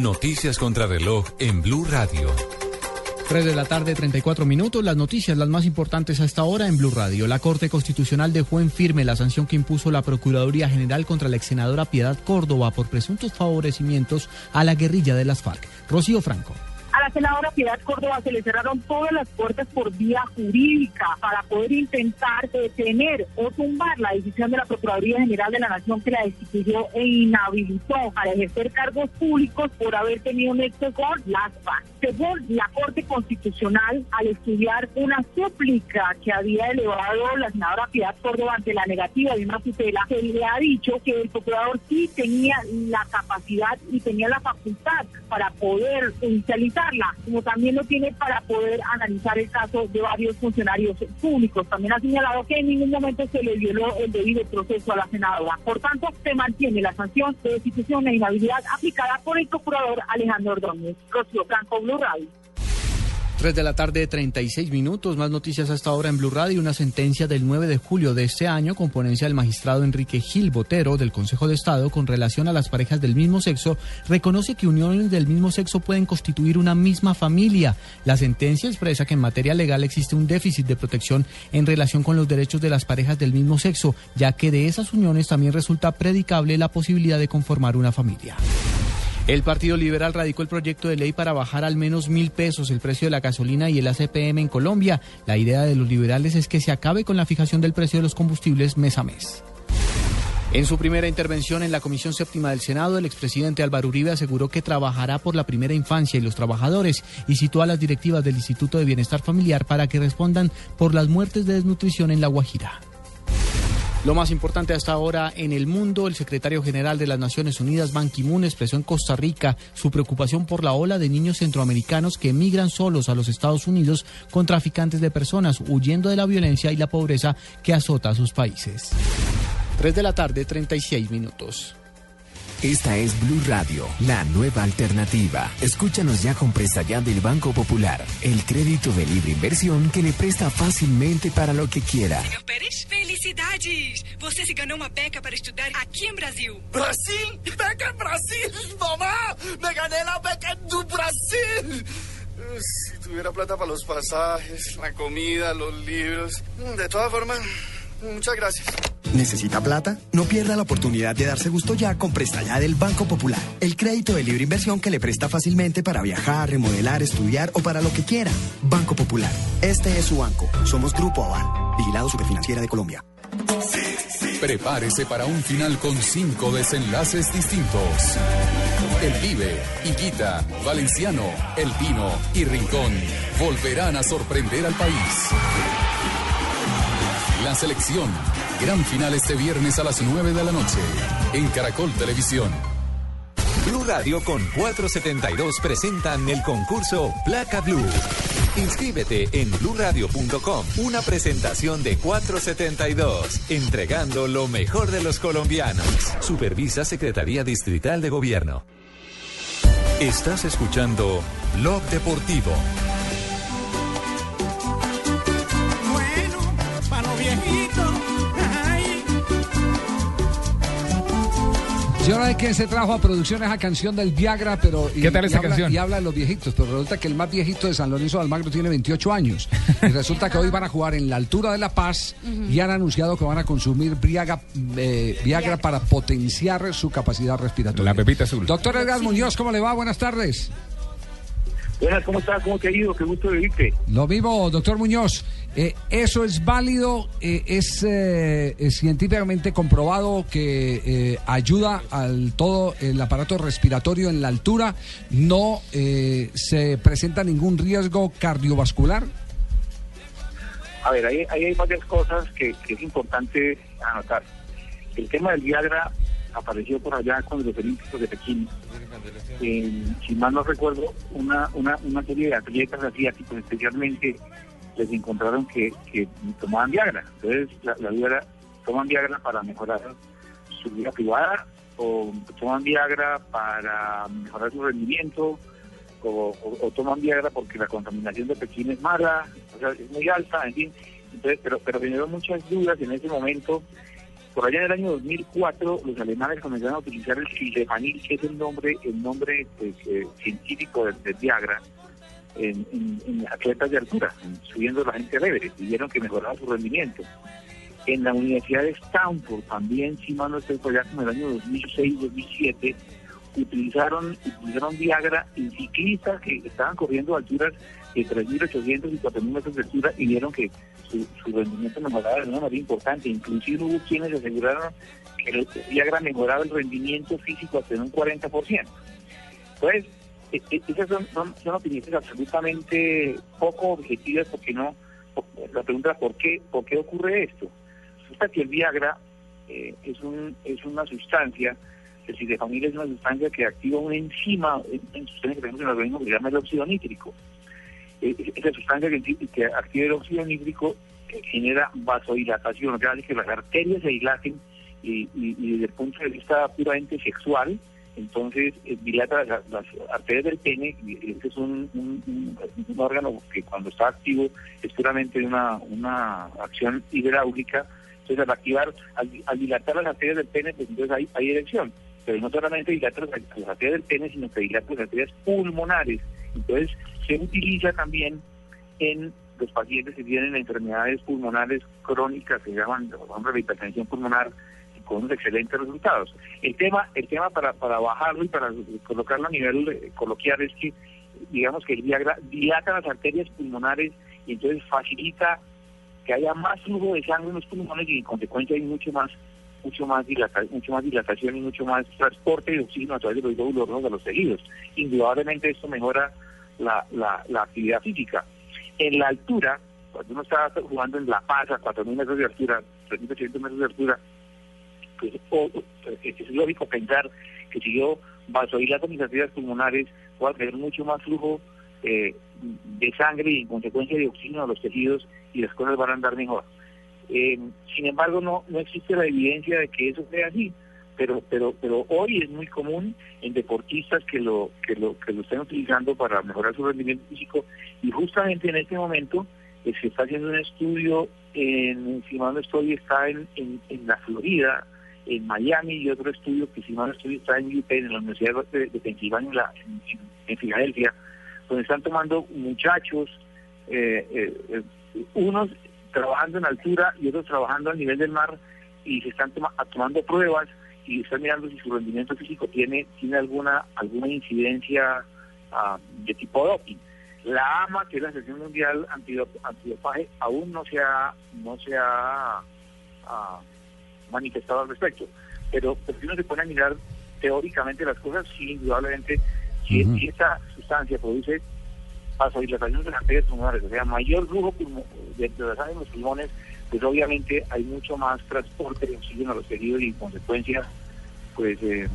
Noticias contra reloj en Blue Radio. 3 de la tarde, 34 minutos. Las noticias, las más importantes hasta ahora en Blue Radio. La Corte Constitucional dejó en firme la sanción que impuso la Procuraduría General contra la ex senadora Piedad Córdoba por presuntos favorecimientos a la guerrilla de las FARC. Rocío Franco. A la senadora Piedad Córdoba se le cerraron todas las puertas por vía jurídica para poder intentar detener o tumbar la decisión de la Procuraduría General de la Nación que la destituyó e inhabilitó para ejercer cargos públicos por haber tenido nexo con las FARC. Según la Corte Constitucional, al estudiar una súplica que había elevado la senadora Piedad Córdoba ante la negativa de una tutela, se le ha dicho que el procurador sí tenía la capacidad y tenía la facultad para poder como también lo tiene para poder analizar el caso de varios funcionarios públicos. También ha señalado que en ningún momento se le violó el debido proceso a la senadora. Por tanto, se mantiene la sanción de destitución e inhabilidad aplicada por el procurador Alejandro Ordóñez. Rocío Franco, Blue Radio. 3 de la tarde, 36 minutos. Más noticias hasta ahora en Blue Radio. Una sentencia del 9 de julio de este año con ponencia del magistrado Enrique Gil Botero del Consejo de Estado con relación a las parejas del mismo sexo reconoce que uniones del mismo sexo pueden constituir una misma familia. La sentencia expresa que en materia legal existe un déficit de protección en relación con los derechos de las parejas del mismo sexo, ya que de esas uniones también resulta predicable la posibilidad de conformar una familia. El Partido Liberal radicó el proyecto de ley para bajar al menos mil pesos el precio de la gasolina y el ACPM en Colombia. La idea de los liberales es que se acabe con la fijación del precio de los combustibles mes a mes. En su primera intervención en la Comisión Séptima del Senado, el expresidente Álvaro Uribe aseguró que trabajará por la primera infancia y los trabajadores y citó a las directivas del Instituto de Bienestar Familiar para que respondan por las muertes de desnutrición en La Guajira. Lo más importante hasta ahora en el mundo, el secretario general de las Naciones Unidas, Ban Ki-moon, expresó en Costa Rica su preocupación por la ola de niños centroamericanos que emigran solos a los Estados Unidos con traficantes de personas, huyendo de la violencia y la pobreza que azota a sus países. 3 de la tarde, 36 minutos. Esta es Blue Radio, la nueva alternativa. Escúchanos ya con presta ya del Banco Popular, el crédito de libre inversión que le presta fácilmente para lo que quiera. Senhor Pérez, felicidades! Você se ganhou uma beca para estudar aqui em Brasil. Brasil? Beca en Brasil, mamá. Me gané la beca en Brasil. Si tuviera plata para los pasajes, la comida, los libros. De todas formas, muchas gracias. ¿Necesita plata? No pierda la oportunidad de darse gusto ya con Presta Ya del Banco Popular. El crédito de libre inversión que le presta fácilmente para viajar, remodelar, estudiar o para lo que quiera. Banco Popular. Este es su banco. Somos Grupo Aval. Vigilado Superfinanciera de Colombia. Prepárese para un final con cinco desenlaces distintos. El Pibe, Higuita, Valenciano, El Pino y Rincón volverán a sorprender al país. La selección. Gran final este viernes a las 9 de la noche en Caracol Televisión. Blue Radio con 472 presentan el concurso Placa Blue. Inscríbete en bluradio.com. Una presentación de 472, entregando lo mejor de los colombianos. Supervisa Secretaría Distrital de Gobierno. Estás escuchando Blog Deportivo. Yo no sé quién se trajo a producción esa canción del Viagra, pero. y- ¿Qué tal y esa habla- canción? Y habla de los viejitos, pero resulta que el más viejito de San Lorenzo de Almagro tiene 28 años. <laughs> Y resulta que hoy van a jugar en la altura de La Paz y han anunciado que van a consumir Viagra, eh, Viagra para potenciar su capacidad respiratoria. La pepita azul. Doctor Edgar Muñoz, ¿cómo le va? Buenas tardes. Buenas, ¿cómo estás? ¿Cómo te ha ido? Qué gusto de verte. Lo mismo, doctor Muñoz. Eh, ¿Eso es válido? Eh, ¿Es eh, científicamente comprobado que eh, ayuda al todo el aparato respiratorio en la altura? ¿No eh, se presenta ningún riesgo cardiovascular? A ver, ahí, ahí hay varias cosas que, que es importante anotar. El tema del Viagra apareció por allá con los Olímpicos de Pekín. Eh, si mal no recuerdo, una, una, una serie de atletas asiáticos especialmente les encontraron que, que tomaban Viagra. Entonces, la, la duda era, ¿toman Viagra para mejorar su vida privada o toman Viagra para mejorar su rendimiento o, o- o toman Viagra porque la contaminación de Pekín es mala, o sea, es muy alta, en fin. Entonces, pero, pero generó muchas dudas en ese momento. Por allá en el año 2004, los alemanes comenzaron a utilizar el sildenafil, que es el nombre, el nombre pues, eh, científico del, del Viagra, en, atletas de altura, en- subiendo la gente al Everest, y vieron que mejoraba su rendimiento. En la Universidad de Stanford, también, si mal no estoy por allá, como en el año 2006-2007, utilizaron, utilizaron Viagra en ciclistas que estaban corriendo a alturas de 3.800 y 4.000 metros de altura y vieron que su, su rendimiento mejoraba de una manera importante. Inclusive hubo quienes aseguraron que el Viagra mejoraba el rendimiento físico hasta en un 40%. Entonces, e- e- esas son, son, opiniones absolutamente poco objetivas porque no, la pregunta ¿por qué, por qué ocurre esto? Resulta que el Viagra eh, es, un, es una sustancia, el sildenafil es una sustancia que activa una enzima, en, en sustancia que tenemos en el organismo que se llama el óxido nítrico. Eh, esa sustancia que, activa el óxido nítrico genera vasodilatación, o sea, hace que las arterias se dilaten y, y- y desde el punto de vista puramente sexual, entonces eh, dilata la- las arterias del pene, y ese es un, un- órgano que cuando está activo es puramente una, una acción hidráulica, entonces al activar, al, dilatar las arterias del pene, pues entonces hay, hay erección, pero no solamente dilata las arterias del pene, sino que dilata las arterias pulmonares, entonces se utiliza también en los pacientes que tienen enfermedades pulmonares crónicas, que llaman, por hipertensión pulmonar, con excelentes resultados. El tema, el tema para, para bajarlo y para colocarlo a nivel eh, coloquial es que, digamos que el Viagra dilata las arterias pulmonares y entonces facilita que haya más flujo de sangre en los pulmones y en consecuencia hay mucho más mucho más dilata- mucho más dilatación y mucho más transporte de oxígeno a través de los glóbulos rojos a los tejidos. Indudablemente esto mejora la, la, la actividad física. En la altura, cuando uno está jugando en La Paz a 4.000 metros de altura, 3.800 metros de altura, pues, o- es lógico pensar que si yo vasodilato mis arterias pulmonares, voy a tener mucho más flujo eh, de sangre y en consecuencia de oxígeno a los tejidos y las cosas van a andar mejor. Eh, sin embargo, no, no existe la evidencia de que eso sea así, pero, pero, pero hoy es muy común en deportistas que lo, que lo, que lo estén utilizando para mejorar su rendimiento físico y justamente en este momento eh, se está haciendo un estudio en, si mal estoy, está en, en, la Florida, en Miami y otro estudio que si mal estoy está en UPenn, en la Universidad de, de Pensilvania, en, la- en- en- en Filadelfia, donde están tomando muchachos, eh, eh, unos trabajando en altura y otros trabajando a nivel del mar y se están toma- tomando pruebas y están mirando si su rendimiento físico tiene tiene alguna alguna incidencia ah, de tipo doping. La AMA, que es la Asociación Mundial Antidop- Antidopaje, aún no se ha no se ha ah, manifestado al respecto. Pero, pero si uno se pone a mirar teóricamente las cosas, sí, indudablemente, si, Ujú. si esta sustancia produce vasodilatación de las arterias pulmonares, o sea, mayor flujo pulmo- de, de la sangre en los pulmones, pues obviamente hay mucho más transporte de oxígeno a los tejidos y en consecuencia, pues eh,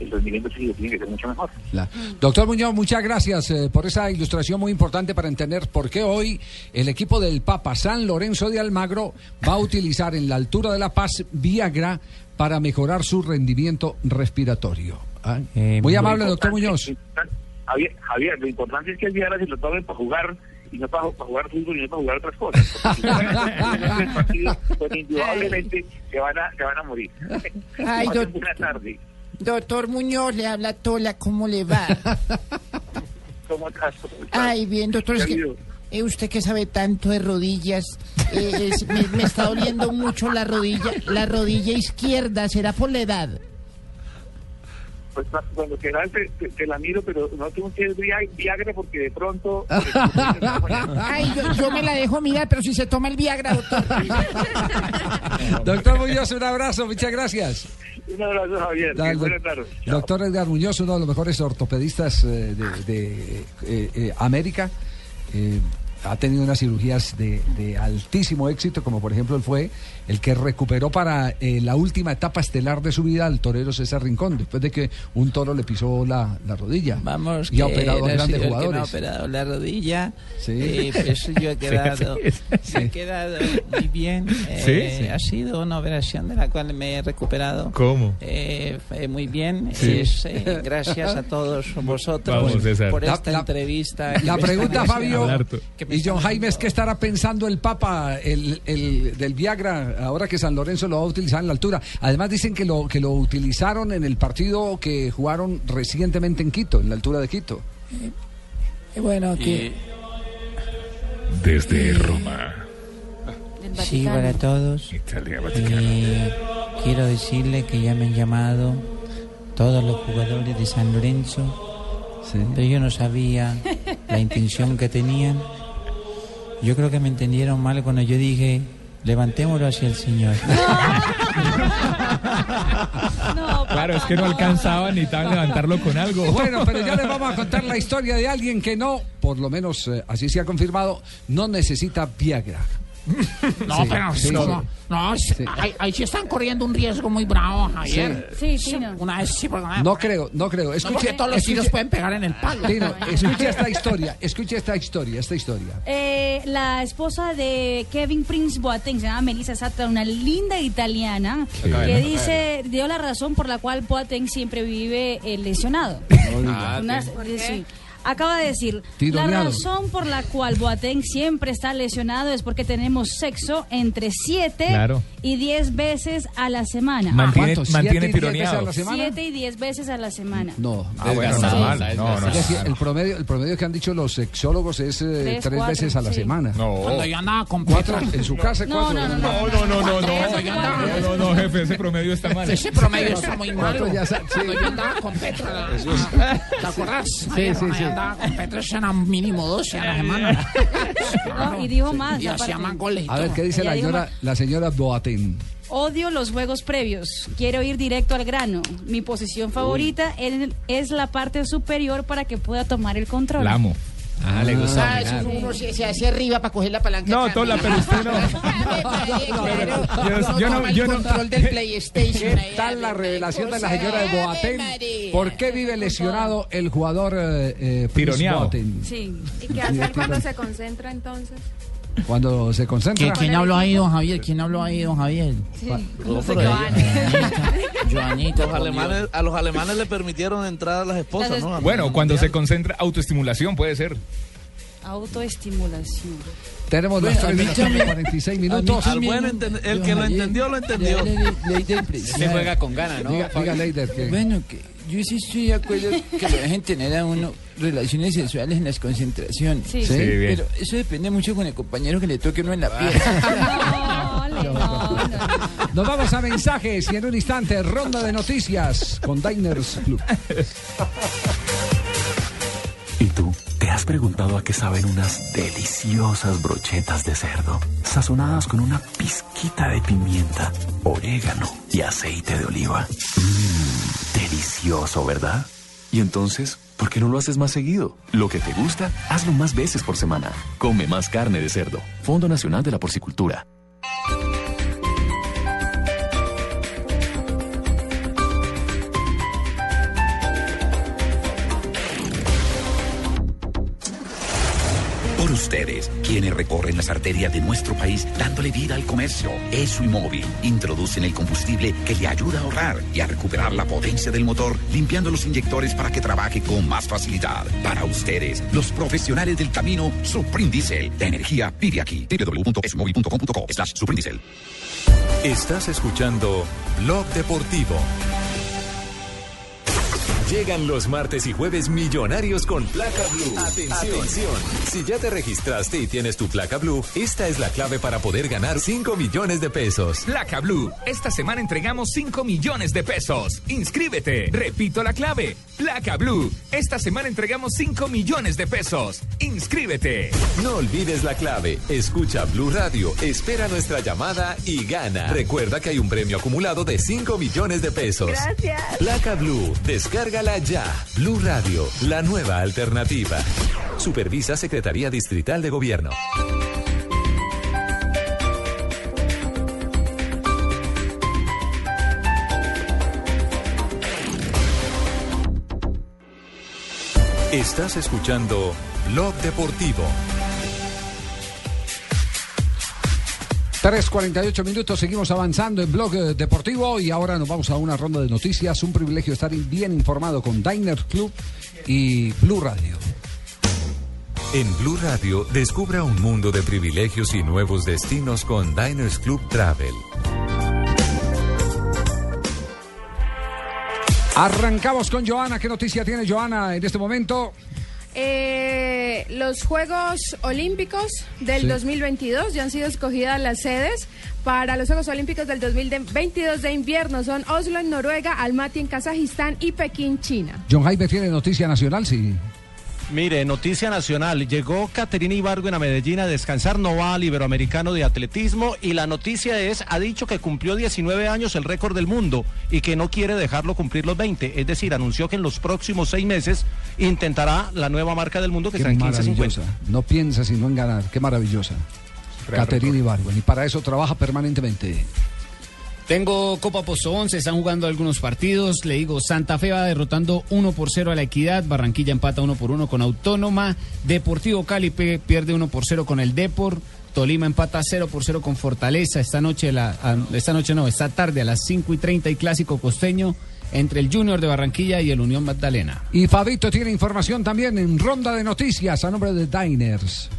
el rendimiento físico tiene que ser mucho mejor. La- Doctor Muñoz, muchas gracias eh, por esa ilustración muy importante para entender por qué hoy el equipo del Papa San Lorenzo de Almagro va a utilizar en la altura de La Paz Viagra para mejorar su rendimiento respiratorio. Ah, muy Lo amable, doctor Muñoz. Javier, Javier, lo importante es que el Viagra se lo tomen para jugar y no para, para jugar fútbol y no para jugar otras cosas. Porque si juegan el partido, pues indudablemente se van a, se van a morir. Ay, Pasen doc- buena tarde. Doctor Muñoz, le habla Tola, ¿cómo le va? ¿Cómo estás? Ay, bien, doctor, es eh, usted que sabe tanto de rodillas, eh, es- me, me está doliendo mucho la rodilla, la rodilla izquierda, ¿será por la edad? Pues cuando quieras te, te- te la miro, pero no tengo que Via- Viagra porque de pronto... <laughs> Ay, yo, yo me la dejo mirar, pero si se toma el Viagra, doctor. <laughs> Doctor Muñoz, un abrazo, muchas gracias. Un abrazo, Javier. Dale, Buenas tardes. Doctor Edgar Muñoz, uno de los mejores ortopedistas eh, de, de, eh, eh, América. Eh, ha tenido unas cirugías de, de altísimo éxito, como por ejemplo él fue el que recuperó para eh, la última etapa estelar de su vida al torero César Rincón, después de que un toro le pisó la, la rodilla. Vamos, y ha que operado a grandes el que me ha jugadores. operado la rodilla. Sí. Y pues yo he <laughs> Sí, quedado, sí, he quedado muy bien. ¿Sí? Eh, Sí. Ha sido una operación de la cual me he recuperado. ¿Cómo? Eh, fue muy bien. Sí. Es, eh, gracias a todos vosotros Vamos, César. por La- esta la- entrevista. La me pregunta, Fabio, y John Jaime, es que estará pensando el Papa el, el- del Viagra, ahora que San Lorenzo lo va a utilizar en la altura. Además dicen que lo, que lo utilizaron en el partido que jugaron recientemente en Quito, en la altura de Quito. Eh, Bueno, que... Desde Roma. Sí, para todos. Eh, quiero decirle que ya me han llamado todos los jugadores de San Lorenzo, pero yo no sabía la intención que tenían. Yo creo que me entendieron mal cuando yo dije, levantémoslo hacia el Señor. <laughs> Claro, es que no alcanzaban ni tan levantarlo con algo. Bueno, pero ya les <laughs> vamos a contar la historia de alguien que no, por lo menos eh, así se ha confirmado, no necesita Viagra. No, Sí, pero sí, sí. No, es- Ahí, ahí sí están corriendo un riesgo muy bravo, Javier. Sí, sí, no. Una vez sí, porque No creo, no creo. No, Escuche, porque todos los escuche- tiros pueden pegar en el palo. Tino, escuche esta historia, escuche esta historia, esta historia. Eh, la esposa de Kevin Prince Boateng, se llama Melissa Satra, una linda italiana, Sí. que dice, dio la razón por la cual Boateng siempre vive eh, lesionado. Una- ¿Por sí. Acaba de decir, Tironeado. la razón por la cual Boateng siempre está lesionado es porque tenemos sexo entre 7 Claro. y 10 veces a la semana. Mantiene- ¿Cuánto? mantiene ¿Siete y diez tironeado. veces a la semana? 7 y 10 veces a la semana. No, Ah, bueno, mal, no, no, Es decir, no. el promedio, el promedio que han dicho los sexólogos es eh, Tres, tres, cuatro, veces a la sí. semana. Cuando yo andaba con Cuatro, en su casa No, cuatro. no, no, no. No, no, no, no, no, no, no, jefe, ese promedio está mal. Ese promedio está muy sí. Cuando yo andaba con Petra, ¿te acuerdas? Sí, sí, sí. Yo andaba con mínimo 12 a la semana. <laughs> No, y dijo más. Y hacía más goles y A ver. ¿qué dice Ella la señora, la señora Boateng? Odio los juegos previos. Quiero ir directo al grano. Mi posición favorita es, es la parte superior para que pueda tomar el control. La amo. Ah, le gusta. Ah, eso uno se, se hace arriba para coger la palanca. No. Tola, pero usted no. <laughs> Yo- yo no- yo no- control del PlayStation. ¿Qué tal la revelación de la señora de Boateng? ¿Por qué vive lesionado el jugador eh, eh, Tironeado. Boateng? Sí. ¿Y qué hacer cuando se concentra entonces? Cuando se concentra. ¿Quién, habló ahí, don Javier? ¿Quién habló ahí, don Javier? No, pero <laughs> Joanita, los alemanes, a los alemanes le permitieron entrar a las esposas, ¿no? Bueno, cuando se concentra autoestimulación puede ser. Autoestimulación. Tenemos las Bueno, a 3 de mí la tarde, también- 46 a mí minutos. Al bueno el que lo entendió, lo entendió. Se juega con gana, ¿no? Diga, diga, Leider, que- Bueno, que yo sí estoy de acuerdo que lo dejen tener a uno relaciones sexuales en las concentraciones. Sí. Sí, bien. Pero eso depende mucho con el compañero que le toque uno en la piel. <laughs> No, no, no, no. Nos vamos a mensajes y en un instante ronda de noticias con Diners Club. ¿Y tú? ¿Te has preguntado a qué saben unas deliciosas brochetas de cerdo, sazonadas con una pizquita de pimienta, orégano y aceite de oliva? Mmm, delicioso, ¿verdad? Y entonces, ¿por qué no lo haces más seguido? Lo que te gusta, hazlo más veces por semana. Come más carne de cerdo. Fondo Nacional de la Porcicultura. Ustedes, quienes recorren las arterias de nuestro país dándole vida al comercio. ESO y Móvil introducen el combustible que le ayuda a ahorrar y a recuperar la potencia del motor, limpiando los inyectores para que trabaje con más facilidad. Para ustedes, los profesionales del camino, Supreme Diesel. La energía vive aquí. www.esomóvil.com.co slash Supreme Diesel. Estás escuchando Blog Deportivo. Llegan los martes y jueves millonarios con placa blue. Atención. Si ya te registraste y tienes tu placa blue, esta es la clave para poder ganar 5 millones de pesos. Placa Blue. Esta semana entregamos 5 millones de pesos. Inscríbete. Repito la clave. Placa Blue. Esta semana entregamos 5 millones de pesos. Inscríbete. No olvides la clave. Escucha Blue Radio, espera nuestra llamada y gana. Recuerda que hay un premio acumulado de 5 millones de pesos. Gracias. Placa Blue, descárgala ya. Blue Radio, la nueva alternativa. Supervisa Secretaría Distrital de Gobierno. Estás escuchando Blog Deportivo. 3.48 minutos, seguimos avanzando en Blog eh, Deportivo y ahora nos vamos a una ronda de noticias. Un privilegio estar bien informado con Diners Club y Blue Radio. En Blue Radio, descubra un mundo de privilegios y nuevos destinos con Diners Club Travel. Arrancamos con Joana. ¿Qué noticia tiene Joana en este momento? Eh, los Juegos Olímpicos del Sí. 2022 ya han sido escogidas las sedes para los Juegos Olímpicos del 2022 de invierno. Son Oslo en Noruega, Almaty en Kazajistán y Pekín, China. John Jaime tiene noticia nacional, sí. Mire, noticia nacional. Llegó Caterina Ibargüen a Medellín a descansar. No va al Iberoamericano de Atletismo. Y la noticia es, ha dicho que cumplió 19 años el récord del mundo y que no quiere dejarlo cumplir los 20. Es decir, anunció que en los próximos seis meses intentará la nueva marca del mundo que Qué será en 15.50. maravillosa. No piensa sino en ganar. Qué maravillosa. Caterina Ibargüen. Y para eso trabaja permanentemente. Tengo Copa Pozo 11, están jugando algunos partidos. Le digo, Santa Fe va derrotando 1 por 0 a la Equidad. Barranquilla empata 1 por 1 con Autónoma. Deportivo Cali pierde 1 por 0 con el Depor. Tolima empata 0 por 0 con Fortaleza. Esta noche, la, a- esta noche no, esta tarde a las 5 y 30 y clásico costeño entre el Junior de Barranquilla y el Unión Magdalena. Y Fabito tiene información también en Ronda de Noticias a nombre de Diners.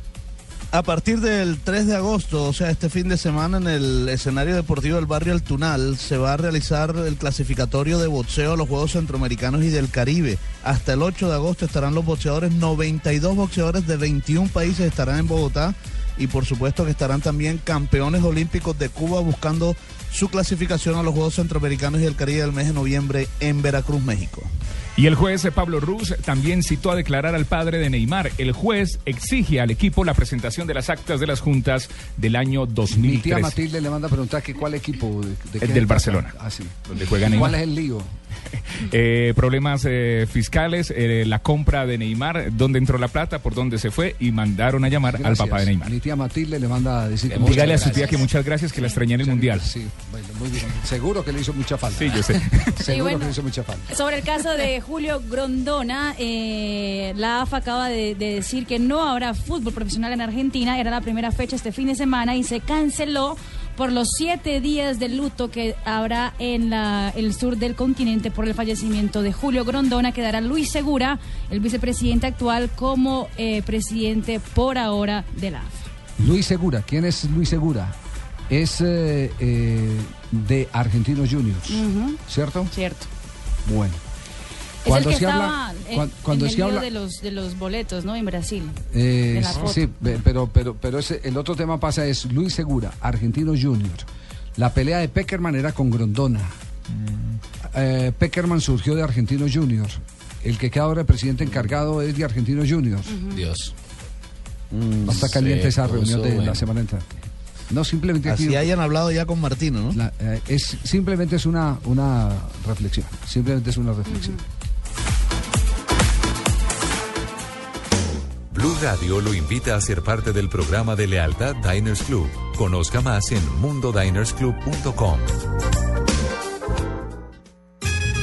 A partir del 3 de agosto, o sea, este fin de semana en el escenario deportivo del barrio El Tunal, se va a realizar el clasificatorio de boxeo a los Juegos Centroamericanos y del Caribe. Hasta el 8 de agosto estarán los boxeadores, 92 boxeadores de 21 países estarán en Bogotá y por supuesto que estarán también campeones olímpicos de Cuba buscando su clasificación a los Juegos Centroamericanos y del Caribe del mes de noviembre en Veracruz, México. Y el juez eh, Pablo Ruz también citó a declarar al padre de Neymar. El juez exige al equipo la presentación de las actas de las juntas del año Mi tía 2013. Matilde le manda a preguntar que cuál equipo de, de El del Barcelona. Ah, sí. Donde juega ¿Y Neymar. ¿Cuál es el lío? <laughs> Eh, problemas eh, fiscales, eh, la compra de Neymar, dónde entró la plata, por dónde se fue y mandaron a llamar al papá de Neymar. Mi tía Matilde le manda a decir que Dígale a su tía que muchas gracias, que la extrañé en el Mundial. Sí, bueno, muy bien. Seguro que le hizo mucha falta. Sí, yo sé. <laughs> Seguro bueno, que le hizo mucha falta. Sobre el caso de Julio Grondona, eh, la AFA acaba de, de decir que no habrá fútbol profesional en Argentina. Era la primera fecha este fin de semana y se canceló por los siete días de luto que habrá en la- el sur del continente por el fallecimiento de Julio Grondona. Quedará Luis Segura, el vicepresidente actual, como eh, presidente por ahora de la AFA. Luis Segura, ¿quién es Luis Segura? Es eh, eh, de Argentinos Juniors, ¿cierto? Cierto. Bueno. Es el que estaba en, cuan- cuando en el se habla, de los, de los boletos, ¿no? En Brasil. eh, sí, pero, pero, pero ese- el otro tema pasa es Luis Segura, Argentinos Juniors. La pelea de Peckerman era con Grondona. Eh, Peckerman surgió de Argentinos Juniors. El que queda ahora presidente encargado es de Argentinos Juniors. Dios. A estar caliente esa se reunión de la semana entrante. No, simplemente Así hayan hablado ya con Martino, ¿no? La- eh, es simplemente es una, una reflexión. Simplemente es una reflexión. Blue Radio lo invita a ser parte del programa de lealtad Diners Club. Conozca más en mundodinersclub.com.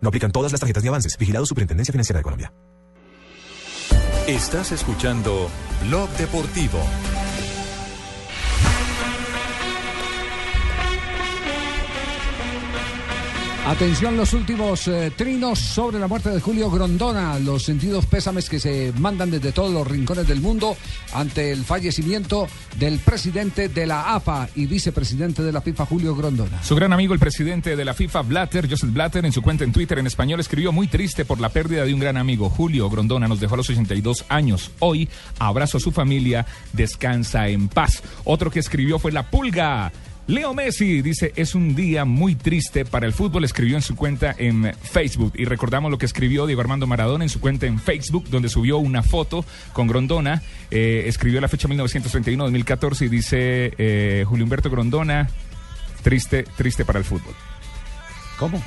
No aplican todas las tarjetas ni avances. Vigilado Superintendencia Financiera de Colombia. Estás escuchando Blog Deportivo. Atención los últimos eh, trinos sobre la muerte de Julio Grondona, los sentidos pésames que se mandan desde todos los rincones del mundo ante el fallecimiento del presidente de la AFA y vicepresidente de la FIFA, Julio Grondona. Su gran amigo, el presidente de la FIFA, Blatter, Joseph Blatter, en su cuenta en Twitter en español escribió muy triste por la pérdida de un gran amigo. Julio Grondona nos dejó a los 82 años. Hoy, abrazo a su familia, descansa en paz. Otro que escribió fue La Pulga. Leo Messi dice, es un día muy triste para el fútbol, escribió en su cuenta en Facebook. Y recordamos lo que escribió Diego Armando Maradona en su cuenta en Facebook, donde subió una foto con Grondona. Eh, escribió la fecha 1931-2014 y dice, eh, Julio Humberto Grondona, triste, triste para el fútbol. ¿Cómo?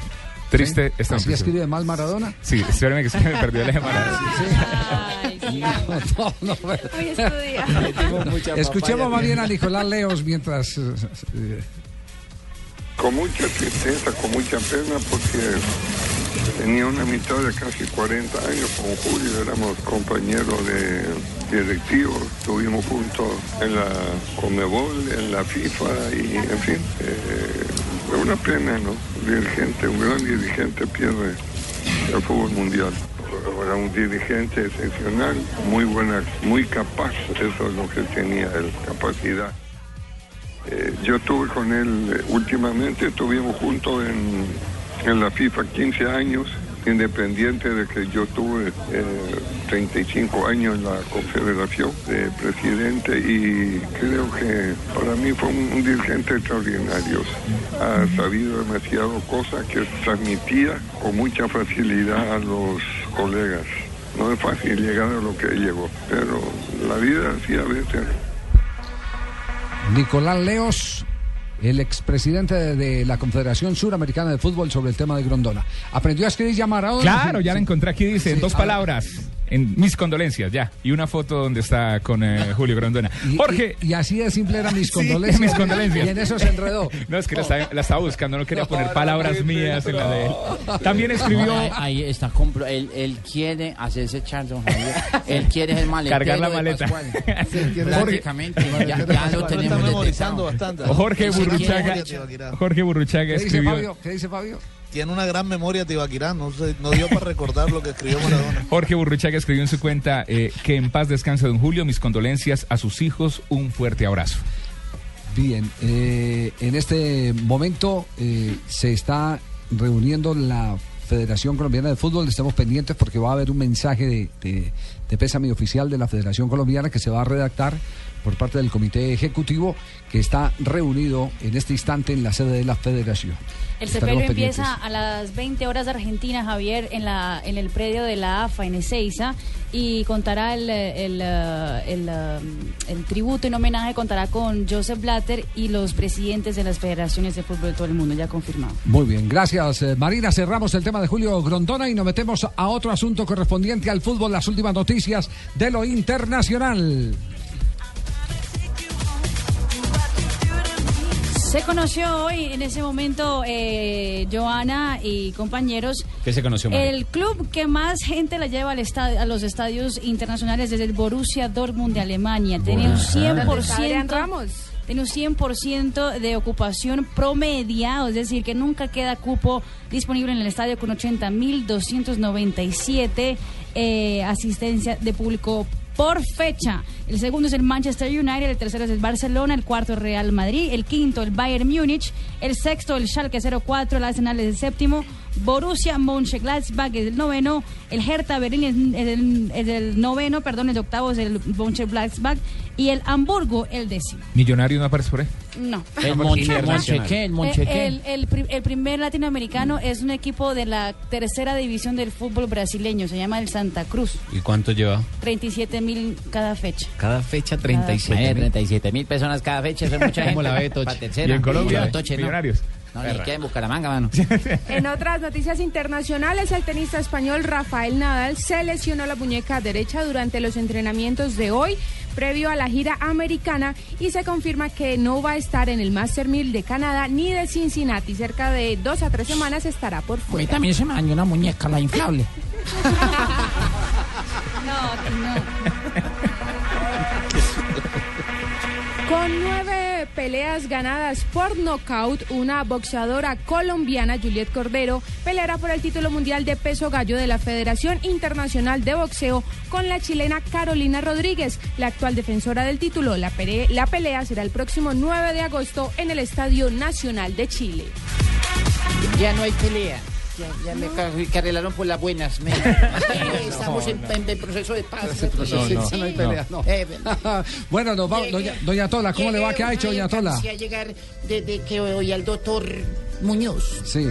Triste ¿Sí? esta ¿Así escribe mal Maradona? Sí, espérame que se me perdió la llamada. <laughs> No, no, no. Escuchemos más bien a Nicolás Leos mientras... eh, eh, Con mucha tristeza, con mucha pena, porque tenía una amistad de casi 40 años con Julio, éramos compañeros de directivos, estuvimos juntos en la Comebol, en la FIFA y en fin, eh, una pena, ¿no? Dirigente, un gran dirigente pierde el fútbol mundial. Un dirigente excepcional, muy buena, muy capaz, eso es lo que tenía él, capacidad. Eh, yo estuve con él eh, últimamente, estuvimos juntos en, en la FIFA 15 años independiente de que yo tuve eh, 35 años en la Confederación de presidente y creo que para mí fue un, un dirigente extraordinario. Ha sabido demasiado cosas que transmitía con mucha facilidad a los colegas. No es fácil llegar a lo que él llegó, pero la vida sí a veces Nicolás Leos, el expresidente de, de la Confederación Suramericana de Fútbol sobre el tema de Grondona. ¿Aprendió a escribir ya Maradona? Claro, ya la encontré aquí, dice, en Sí, dos ver. En mis condolencias, ya. Y una foto donde está con eh, <laughs> Julio Grondona. Y- Jorge. Y, y así de simple eran mis <laughs> Sí, condolencias. mis condolencias. Y en eso se enredó. <laughs> No, es que la estaba, la estaba buscando, no quería poner palabras mías en la de él. También escribió... No, ahí, ahí está, compro, él, él quiere hacerse Charles Javier. Él quiere el maletero Cargar la maleta. Sí, Prácticamente, ya, ya lo tenemos memorizando detectado. bastante. Jorge Burruchaga, Jorge Burruchaga ¿Qué dice escribió... Fabio? ¿Qué dice Fabio? Tiene una gran memoria Tibaquirá, no, sé, no dio para recordar lo que escribió Maradona. <laughs> Jorge Burruchaga escribió en su cuenta eh, que en paz descanse don Julio, mis condolencias a sus hijos, un fuerte abrazo. Bien, eh, en este momento eh, se está reuniendo la Federación Colombiana de Fútbol. Estamos pendientes porque va a haber un mensaje de, de, de pésame oficial de la Federación Colombiana que se va a redactar por parte del Comité Ejecutivo que está reunido en este instante en la sede de la Federación. El sepelio empieza a las 20 horas de Argentina, Javier, en, la, en el predio de la AFA en Ezeiza y contará el, el, eh, el, eh, el tributo en homenaje, contará con Joseph Blatter y los presidentes de las federaciones de fútbol de todo el mundo, ya confirmado. Muy bien, gracias eh, Marina. Cerramos el tema de Julio Grondona y nos metemos a otro asunto correspondiente al fútbol, las últimas noticias de lo internacional. Se conoció hoy, en ese momento, eh, Joana y compañeros, ¿Qué se conoció, María? el club que más gente la lleva al estadio, a los estadios internacionales es el Borussia Dortmund de Alemania. Tiene un Ajá. ¿Dónde está Adrián 100%, Ramos? tiene un 100% de ocupación promedia, es decir, que nunca queda cupo disponible en el estadio con 80.297 eh, asistencia de público por fecha. El segundo es el Manchester United, el tercero es el Barcelona, el cuarto Real Madrid, el quinto el Bayern Múnich, el sexto el Schalke 04, el Arsenal es el séptimo, Borussia Mönchengladbach es el noveno, el Hertha Berlín es, es el, es el noveno, perdón, el octavo es el Mönchengladbach y el Hamburgo el décimo. Millonario no aparece por ahí. No. El Monche, Monche, ¿qué? El Eh. El, el el primer latinoamericano es un equipo de la tercera división del fútbol brasileño, se llama el Santa Cruz. ¿Y cuánto lleva? 37 mil cada fecha. Cada fecha Cada 37 Imagínate, mil. 37 mil personas cada fecha, eso es mucha gente. ¿Cómo la ve, Toche? Pa' tercera. ¿Y en Colombia? Como Toche, ¿no? Millonarios. No, ni que en Bucaramanga, mano. <laughs> En otras noticias internacionales, el tenista español Rafael Nadal se lesionó la muñeca derecha durante los entrenamientos de hoy, previo a la gira americana, y se confirma que no va a estar en el Master 1000 de Canadá ni de Cincinnati. Cerca de dos a tres semanas estará por A mí fuera. también se me dañó una muñeca, la inflable. <laughs> <laughs> Con nueve peleas ganadas por nocaut, una boxeadora colombiana, Juliet Cordero, peleará por el título mundial de peso gallo de la Federación Internacional de Boxeo con la chilena Carolina Rodríguez, la actual defensora del título. La, pere- la pelea será el próximo 9 de agosto en el Estadio Nacional de Chile. Ya no hay pelea. Ya, ya me ca- que arreglaron por las buenas. me- <laughs> Estamos en, en- en proceso de paz. No, no, no hay pelea, no. <laughs> Bueno, nos vamos, doña, doña Tola, ¿cómo le va? ¿Qué ha hecho, doña Tola? a llegar desde que oí al doctor Muñoz. Sí.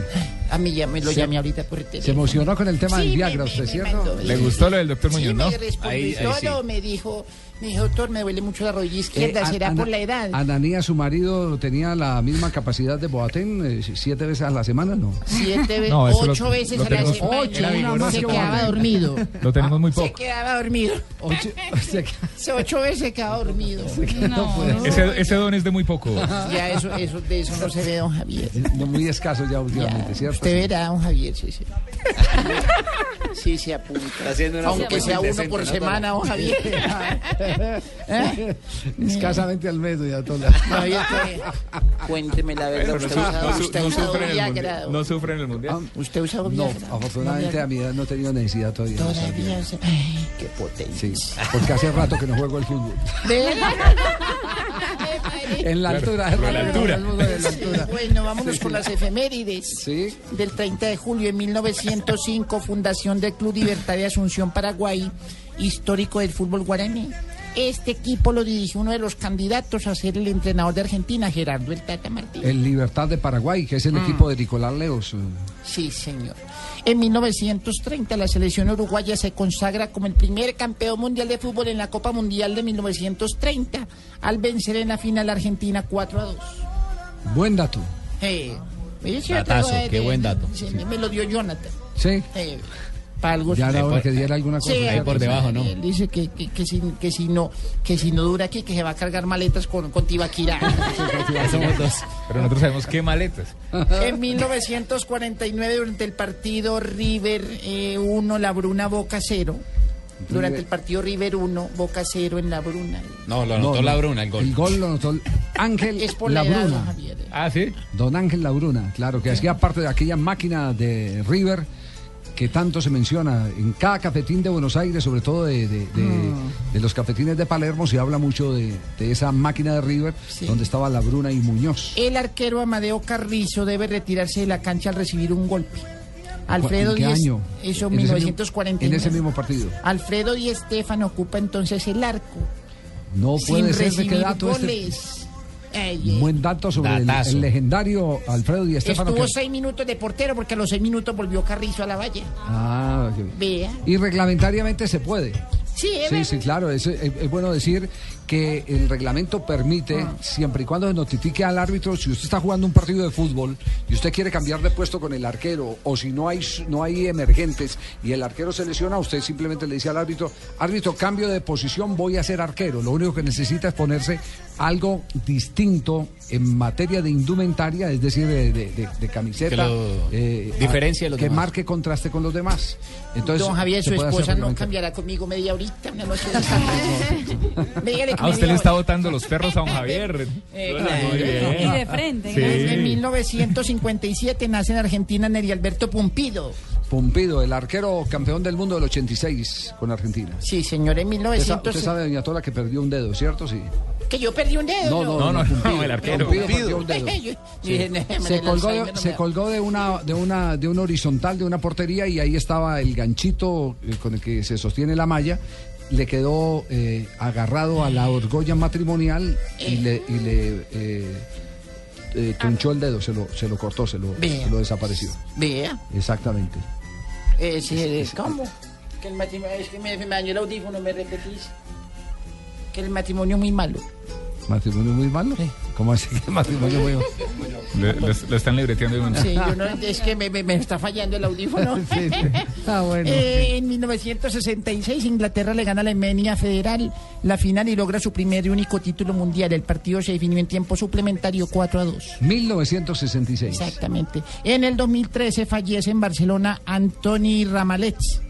A mí ya me lo llamé ahorita por el teléfono. Se emocionó con el tema Sí, del Viagra, me- ¿usted me cierto? mandó- ¿Le gustó lo del doctor Muñoz, no? Ahí- y ahí sí. todo, me dijo, me dijo, doctor, me duele mucho la rodilla izquierda, Eh, será Ana- por la edad. Ananía, su marido, tenía la misma capacidad de Boatén, eh, siete veces a la semana, ¿no? Siete veces, <laughs> No, lo- ocho veces lo a la semana. Ocho, una más se que quedaba Boateng. dormido. <laughs> Lo tenemos muy Se poco. quedaba dormido. <laughs> Se ocho veces se quedaba dormido. Ese, ese don es de muy poco. Ya eso, eso, de eso no se ve, don Javier. No, Muy escaso ya últimamente, ¿cierto? Usted verá, don Javier, sí, sí. Sí, se apunta. haciendo una Aunque sea uno por semana, don Javier. <laughs> ¿Eh? <laughs> Escasamente al mes, doña Tola. No, que- Cuénteme la verdad. Usted no, no usted no Viagra, mundial. No sufre en el mundial. ¿Usted usa No, Viagra? afortunadamente a mi edad no he tenido necesidad todavía. de Todavía usa- Ay, qué potencia. Sí, porque hace rato que no juego el fútbol. <laughs> Ve. En la Claro, altura. en la altura. De la. Bueno, vámonos Sí, con sí. las efemérides. Sí. Del 30 de julio de 1905, fundación del Club Libertad de Asunción, Paraguay, histórico del fútbol guaraní. Este equipo lo dirigió uno de los candidatos a ser el entrenador de Argentina, Gerardo El Tata Martínez. El Libertad de Paraguay, que es el Mm. equipo de Nicolás Leos. Sí, señor. En 1930 la selección uruguaya se consagra como el primer campeón mundial de fútbol en la Copa Mundial de 1930 al vencer en la final a Argentina 4 a 2. Buen dato. Eh, Datazo, qué buen dato. sí, me- Me lo dio Jonathan. Sí. Eh, para algo Ya hora que diera alguna cosa. Sí, ¿cierto? pues, Él dice que, que, que si, que, si no, que si no dura aquí, que se va a cargar maletas con, con Tibaquirá. <laughs> Somos dos. Pero nosotros sabemos qué maletas. En 1949, durante el partido River 1, La Bruna Boca 0. Durante el partido River 1, Boca 0 en La Bruna. No, lo anotó la Bruna, el gol. El gol lo anotó Ángel Es por la edad, Javier. Ah, sí. Don Ángel Labruna, claro, que hacía parte de aquella máquina de River que tanto se menciona en cada cafetín de Buenos Aires, sobre todo de, de- de- Mm. de los cafetines de Palermo, se habla mucho de, esa máquina de River donde estaba Labruna y Muñoz. El arquero Amadeo Carrizo debe retirarse de la cancha al recibir un golpe. Alfredo ¿En qué año? eso En ese mismo- 1949. En ese mismo partido. Alfredo Di Estefano ocupa entonces el arco. No puede sin ser de qué recibir dato este. goles. Ey. Buen dato sobre el, legendario Alfredo Di Stéfano. Estuvo que- seis minutos de portero porque a los seis minutos volvió Carrizo a la valla. Ah. Vea. Y reglamentariamente se puede. Sí, es Sí, verdad. sí, claro. Es, es- es bueno decir que el reglamento permite, Ah. siempre y cuando se notifique al árbitro, si usted está jugando un partido de fútbol y usted quiere cambiar de puesto con el arquero, o si no hay, no hay emergentes y el arquero se lesiona, usted simplemente le dice al árbitro, árbitro, cambio de posición, voy a ser arquero. Lo único que necesita es ponerse algo distinto en materia de indumentaria, es decir, de, de- de- de camiseta. Que de los Que demás. marque contraste con los demás. Entonces, Don Javier, su esposa no cambiará conmigo media horita, una noche de Dígale que A usted le está hora. botando los perros a don Javier. <laughs> Eh, Muy claro. bien. Y de frente, Sí. En 1957 nace en Argentina Neri Alberto Pumpido. Pumpido, el arquero campeón del mundo del 86 con Argentina. Sí, señor, en Usted sa- 1900. Usted sabe, doña Tola, que perdió un dedo, ¿cierto? Sí. Que yo perdí un dedo. No, no, no, Pumpido. el arquero. Pumpido perdió un dedo. <laughs> Sí. "No, Se el colgó, de, no se colgó de una de una de una horizontal de una portería y ahí estaba el ganchito eh, con el que se sostiene la malla. Le quedó eh, agarrado a la argolla matrimonial y le, y le eh, eh, tronchó el dedo, se lo, se lo cortó, se lo, Vea. se lo desapareció. Vea. Exactamente. Eh, sí, eh, ¿Cómo? Que el matrimonio, es que me, me dañó el audífono, me repetís. Que el matrimonio es muy malo. ¿Matrimonio muy malo? ¿Cómo así que matrimonio muy malo? Le- Lo, lo están libreteando de una. Sí, yo no, es que me, me- me está fallando el audífono. <laughs> Sí, sí. Ah, bueno. Eh, en 1966 Inglaterra le gana a la Alemania Federal la final y logra su primer y único título mundial. El partido se definió en tiempo suplementario 4 a 2. 1966. Exactamente. En el 2013 fallece en Barcelona Antoni Ramalets.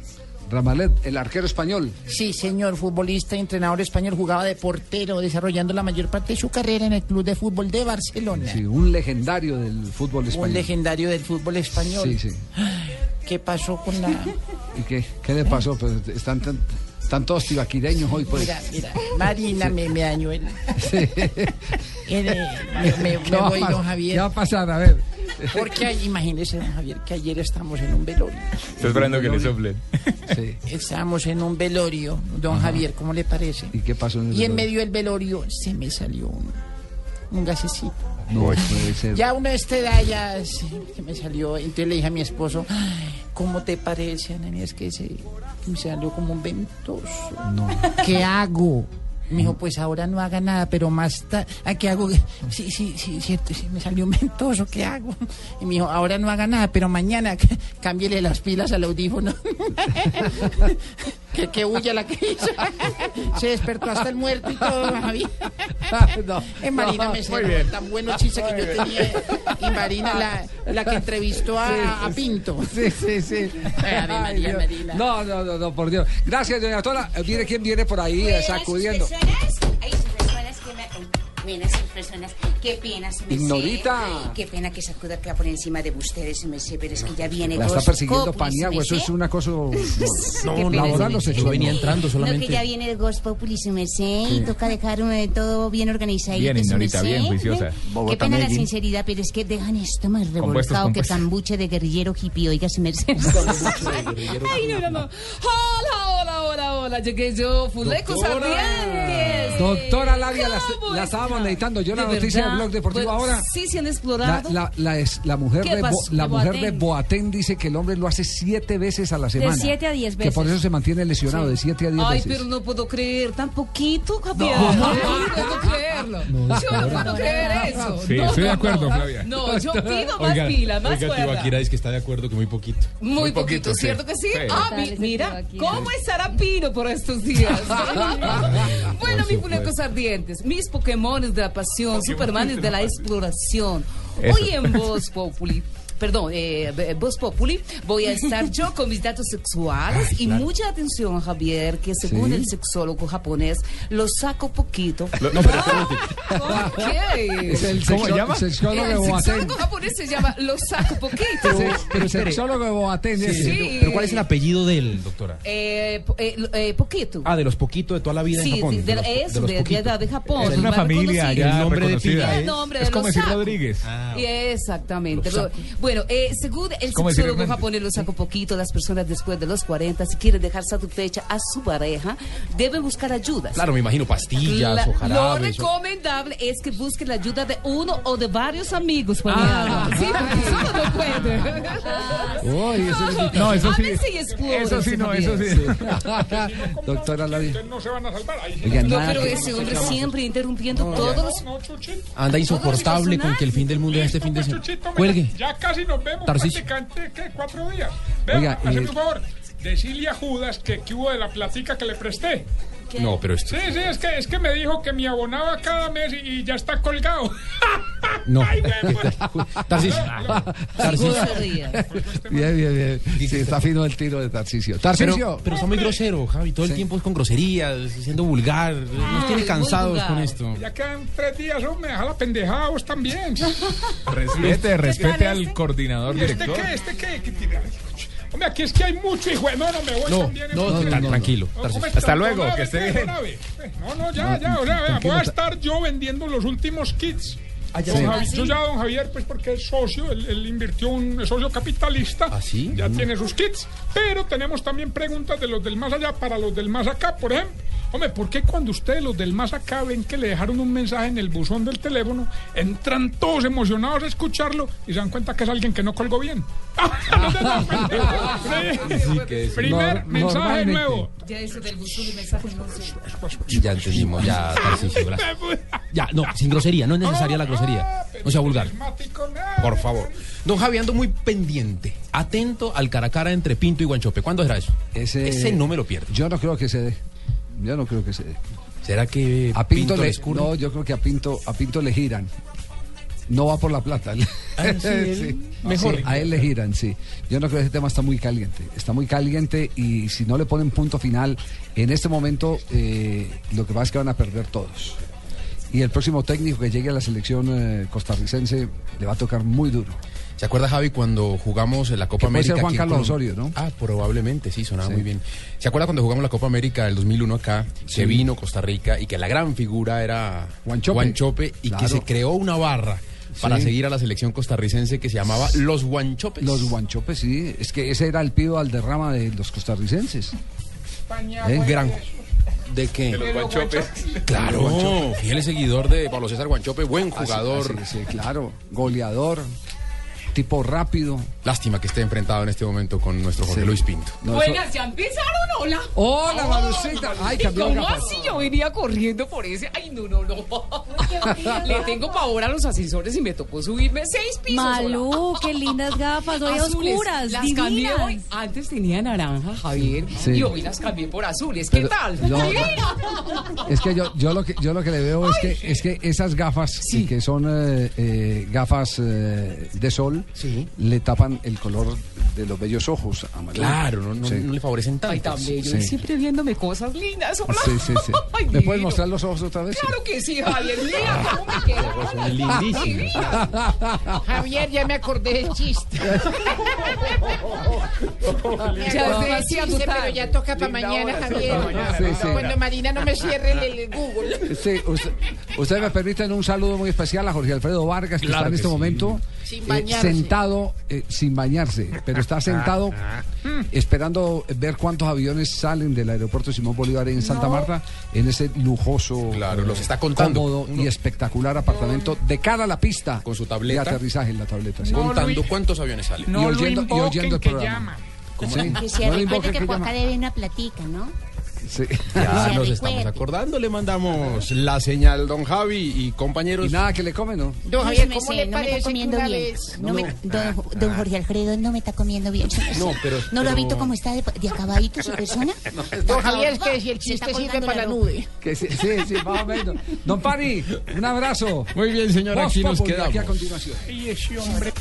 Ramalet, el arquero español. Sí, señor, futbolista y entrenador español, jugaba de portero, desarrollando la mayor parte de su carrera en el Club de Fútbol de Barcelona. Sí, un legendario del fútbol español. Un legendario del fútbol español. Sí, sí. ¿Qué pasó con la...? ¿Y qué, qué le pasó? Pues están, tan- están todos tibaquireños hoy, pues. Mira, mira, Marina me, me dañó el... Sí. <laughs> el, me, me- me ¿Qué va a voy, don Javier. ¿Qué va a pasar? A ver. Porque imagínese, don Javier, que ayer estamos en un velorio. Estoy esperando que le soplen. Sí. Estábamos en un velorio, don Javier, ¿cómo le parece? ¿Y qué pasó en el Y en medio del velorio se me salió un, un gasecito. No puede ser. Ya una esta edad ya sí, que me salió. Entonces le dije a mi esposo, "Ay, ¿cómo te parece, Anani? Es que se, que me salió como un ventoso. No. ¿Qué hago? Me dijo, pues ahora no haga nada, pero más tarde. ¿Qué hago? Sí, sí, sí, cierto, sí, me salió un ventoso, ¿qué hago? Y me dijo, ahora no haga nada, pero mañana <laughs> cámbiele las pilas al audífono. <laughs> que, que huya la que <laughs> hizo. Se despertó hasta el muerto y todo, Javier. <laughs> No, Eh, Marina no, me muy cerró bien. tan bueno chiste que yo tenía. Y Marina, la, la que entrevistó a, a Pinto. Sí, sí, sí. María, Ay, Dios. Marina. No, no, no, no, por Dios. Gracias, doña Tola. Eh, Mire quién viene por ahí eh, sacudiendo. Ay, me que me, pena personas. Qué pena. Ignorita. Qué pena que sacuda acá por encima de ustedes, pero es que ya viene La está persiguiendo Paniagua, eso es una cosa <laughs> no, Qué pena, laboral su o merced. sexual. No, que ya viene el Ghost Populi, su merced, y Sí. toca dejar eh, todo bien organizado. Bien, Ignorita, bien juiciosa. Qué Bogotá, pena la Medellín. sinceridad, pero es que dejan esto más Compuestos, revolcado que compuestos. cambuche de guerrillero hippie, oiga, su merced. <laughs> Ay, no, no, no. Hola, hola, hola, hola. Llegué yo, Fulecos Ardientes. Doctora Labia, la, ¿Cómo la estábamos está? necesitando. Yo la ¿De noticia verdad? del blog deportivo Bueno, ahora. Sí, se han La, explorado. la, la, es- la mujer, ¿Qué de, Bo- la De mujer de Boateng. Dice que el hombre lo hace siete veces a la semana. siete a diez Que por veces. eso se mantiene lesionado, de siete a diez Ay, veces. pero no puedo creer, tan poquito, Javier. No. No, puedo creerlo. No, yo no puedo creer eso. Sí, no, estoy de no, acuerdo, no. Flavia. No, yo pido más pila, más oiga, cuerda. Tibaquira dice que está de acuerdo que muy poquito. Muy, poquito, ¿cierto que sí? Sí. Ah, mi- mira, ¿cómo estará Pino por estos días? <laughs> bueno, mis muñecos ardientes, mis Pokémones de la pasión, Supermanes <laughs> de la exploración. Hoy en Voz Populi. Perdón, eh, eh, Voz Populi, voy a estar yo con mis datos sexuales Ay, y claro. mucha atención, Javier, que según Sí. el sexólogo japonés, lo saco poquito. Lo- no, pero espera un ¿Por qué? Es el ¿Cómo sexo- llama? sexólogo El Boateng. sexólogo japonés se llama lo saco poquito. Pero, pero el sexólogo de Boateng. Sí. Sí. Pero ¿cuál es el apellido de él, doctora? Eh, eh, eh, poquito. Ah, de los poquitos de toda la vida Sí, en Japón. sí, de, los- eso, los de, de, de Japón. Es una familia ya El nombre de Es de como decir. Rodríguez. Y Exactamente. Bueno, eh, según el sexólogo japonés, lo saco poquito, las personas después de los 40, si quieren dejar satisfecha a su pareja, deben buscar ayudas. Claro, me imagino pastillas La- o lo jarabes. o- recomendable es que busquen la ayuda de uno o de varios amigos. Ah. <laughs> Sí, porque solo no puede. Uy, eso es <laughs> No, eso sí. Ábrese y Eso sí, no, eso Javier. sí. <laughs> Doctora Labia. No se van a salvar. Ahí Oiga, No, nada pero que- ese hombre siempre interrumpiendo todos los... No, Chuchito. Anda insoportable con que el fin del mundo es este fin de semana. Cuelgue. Ya casi nos vemos Tarcisio. prácticamente, ¿qué? Cuatro días. Vea, Oiga, eh, un favor. Decirle a Judas que, que hubo de la platica que le presté. No, pero esto. Sí, sí, es que, es que me dijo que me abonaba cada mes y, y ya está colgado. <laughs> No. <laughs> <laughs> Pues. Tarcisio. Tarcisio. Bien, bien, bien. Sí, está fino el tiro de Tarcisio. Pero, Tarcisio. pero está muy grosero, Javi. Todo el Sí. tiempo es con groserías, siendo vulgar. Nos tiene muy cansados vulgar. con esto. Ya quedan tres días, hombre. Deja la pendejada vos también. Respete, respete al este? coordinador ¿Y este director. qué? ¿Este qué? ¿Qué tiene? Hombre, aquí es que hay mucho hijo. No, no, me voy No, también. no, no, no, tranquilo, No. ¿cómo Hasta luego, que esté bien. No, no, ya, ya, o sea, vea, voy a estar yo vendiendo los últimos kits. Yo ya, don Javier, pues porque es socio, él, él invirtió un es socio capitalista. ¿Ah, sí? Ya Mm. tiene sus kits. Pero tenemos también preguntas de los del más allá para los del más acá, por ejemplo. Hombre, ¿por qué cuando ustedes, los del más acá, ven que le dejaron un mensaje en el buzón del teléfono, entran todos emocionados a escucharlo y se dan cuenta que es alguien que no colgó bien? <laughs> Primer mensaje nuevo. Ya eso del buzón de mensajes no sé. Ya entendimos, ya. <laughs> Ya, no, sin grosería, no es necesaria la grosería. No sea vulgar. Por favor. Don Javi, ando muy pendiente, atento al cara a cara entre Pinto y Guanchope. ¿Cuándo será eso? Ese, Ese no me lo pierdo. Yo no creo que se dé. Yo no creo que se dé. ¿Será que A Pinto, le, les curre? no, yo creo que a Pinto, a Pinto le giran. No va por la plata. Ah, <laughs> sí, él mejor. Sí, a él le giran, sí. Yo no creo que ese tema está muy caliente. Está muy caliente y si no le ponen punto final, en este momento eh, lo que pasa es que van a perder todos. Y el próximo técnico que llegue a la selección eh, costarricense le va a tocar muy duro. ¿Se acuerda, Javi, cuando jugamos en la Copa Que puede América? ser Juan Carlos? Osorio, ¿no? Ah, probablemente, sí, sonaba Sí. muy bien. ¿Se acuerda cuando jugamos la Copa América del 2001 acá? Sí. Que vino Costa Rica y que la gran figura era Guanchope. y Claro. que se creó una barra para Sí. seguir a la selección costarricense que se llamaba Los Guanchopes. Los guanchopes, sí. Es que ese era el pido al derrama de los costarricenses. ¿Eh? Gran. ¿De qué? De los guanchopes. Claro, Guanchope. fiel seguidor de Pablo César Guanchope, buen jugador. Así- así, claro, goleador, tipo rápido. Lástima que esté enfrentado en este momento con nuestro Jorge Sí. Luis Pinto. No, eso- Buenas, ya empezaron, hola. Hola, Marucita. Ay, ¿Y cambió ¿Cómo así? Yo venía corriendo por ese. Ay, no, no, no. <laughs> Le tengo pavor a los ascensores y me tocó subirme seis pisos. Malú, hola. qué lindas gafas, hoy Azules. oscuras, Las cambié hoy. Antes tenía naranja, Javier. Sí. Y hoy las cambié por azules. ¿Qué Pero tal? yo-. Es que yo, yo lo que yo lo que le veo es que es que esas gafas y que son eh, eh, gafas eh, de sol le tapan el color de los bellos ojos. amarillos. Claro, no, no- Sí. no le favorecen tanto. Ay, tan bello. Sí. Y siempre viéndome cosas lindas. Hola. Sí, sí, sí. <laughs> Ay, ¿Me puedes mostrar los ojos otra vez? Claro que sí, Javier. Mira <laughs> cómo me queda. Son lindísimos. <laughs> Javier, ya me acordé del chiste. Ya chiste, tarde. pero ya toca para mañana, Javier. para mañana. Sí, sí. Cuando Marina no me cierre el, el Google. Sí, usted- ustedes me permiten un saludo muy especial a Jorge Alfredo Vargas, que Claro está en que este sí. momento Sin bañarse. Sentado, eh, sin bañarse, pero está <laughs> sentado esperando ver cuántos aviones salen del aeropuerto Simón Bolívar en Santa No. Marta, en ese lujoso, Claro, los está contando. cómodo Uno- y espectacular apartamento de cara a la pista. Con su tableta. De aterrizaje en la tableta. sí. contando Luis. cuántos aviones salen. No y lo oyendo, y invoquen oyendo el que programa. llama. ¿Cómo? Que Sí. se No que que por acá debe una platica, ¿no? Sí. Ya Se nos recuerde. estamos acordando, le mandamos la señal, don Javi y compañeros. Y nada que le come, ¿no? Don Javier, me ¿cómo sé, le no me parece está que comiendo una bien. vez... No me- don, don Jorge Alfredo no me está comiendo bien. no. No, pero- ¿No lo ha pero- visto cómo está de, de acabadito su persona? <laughs> Don Javier, es que si el está chiste sirve para la nube. Que sí, sí, sí, más o menos. Don Pani, un abrazo. Muy bien, señor, Voz aquí nos Populi, Aquí a quedamos. continuación. Y ese hombre.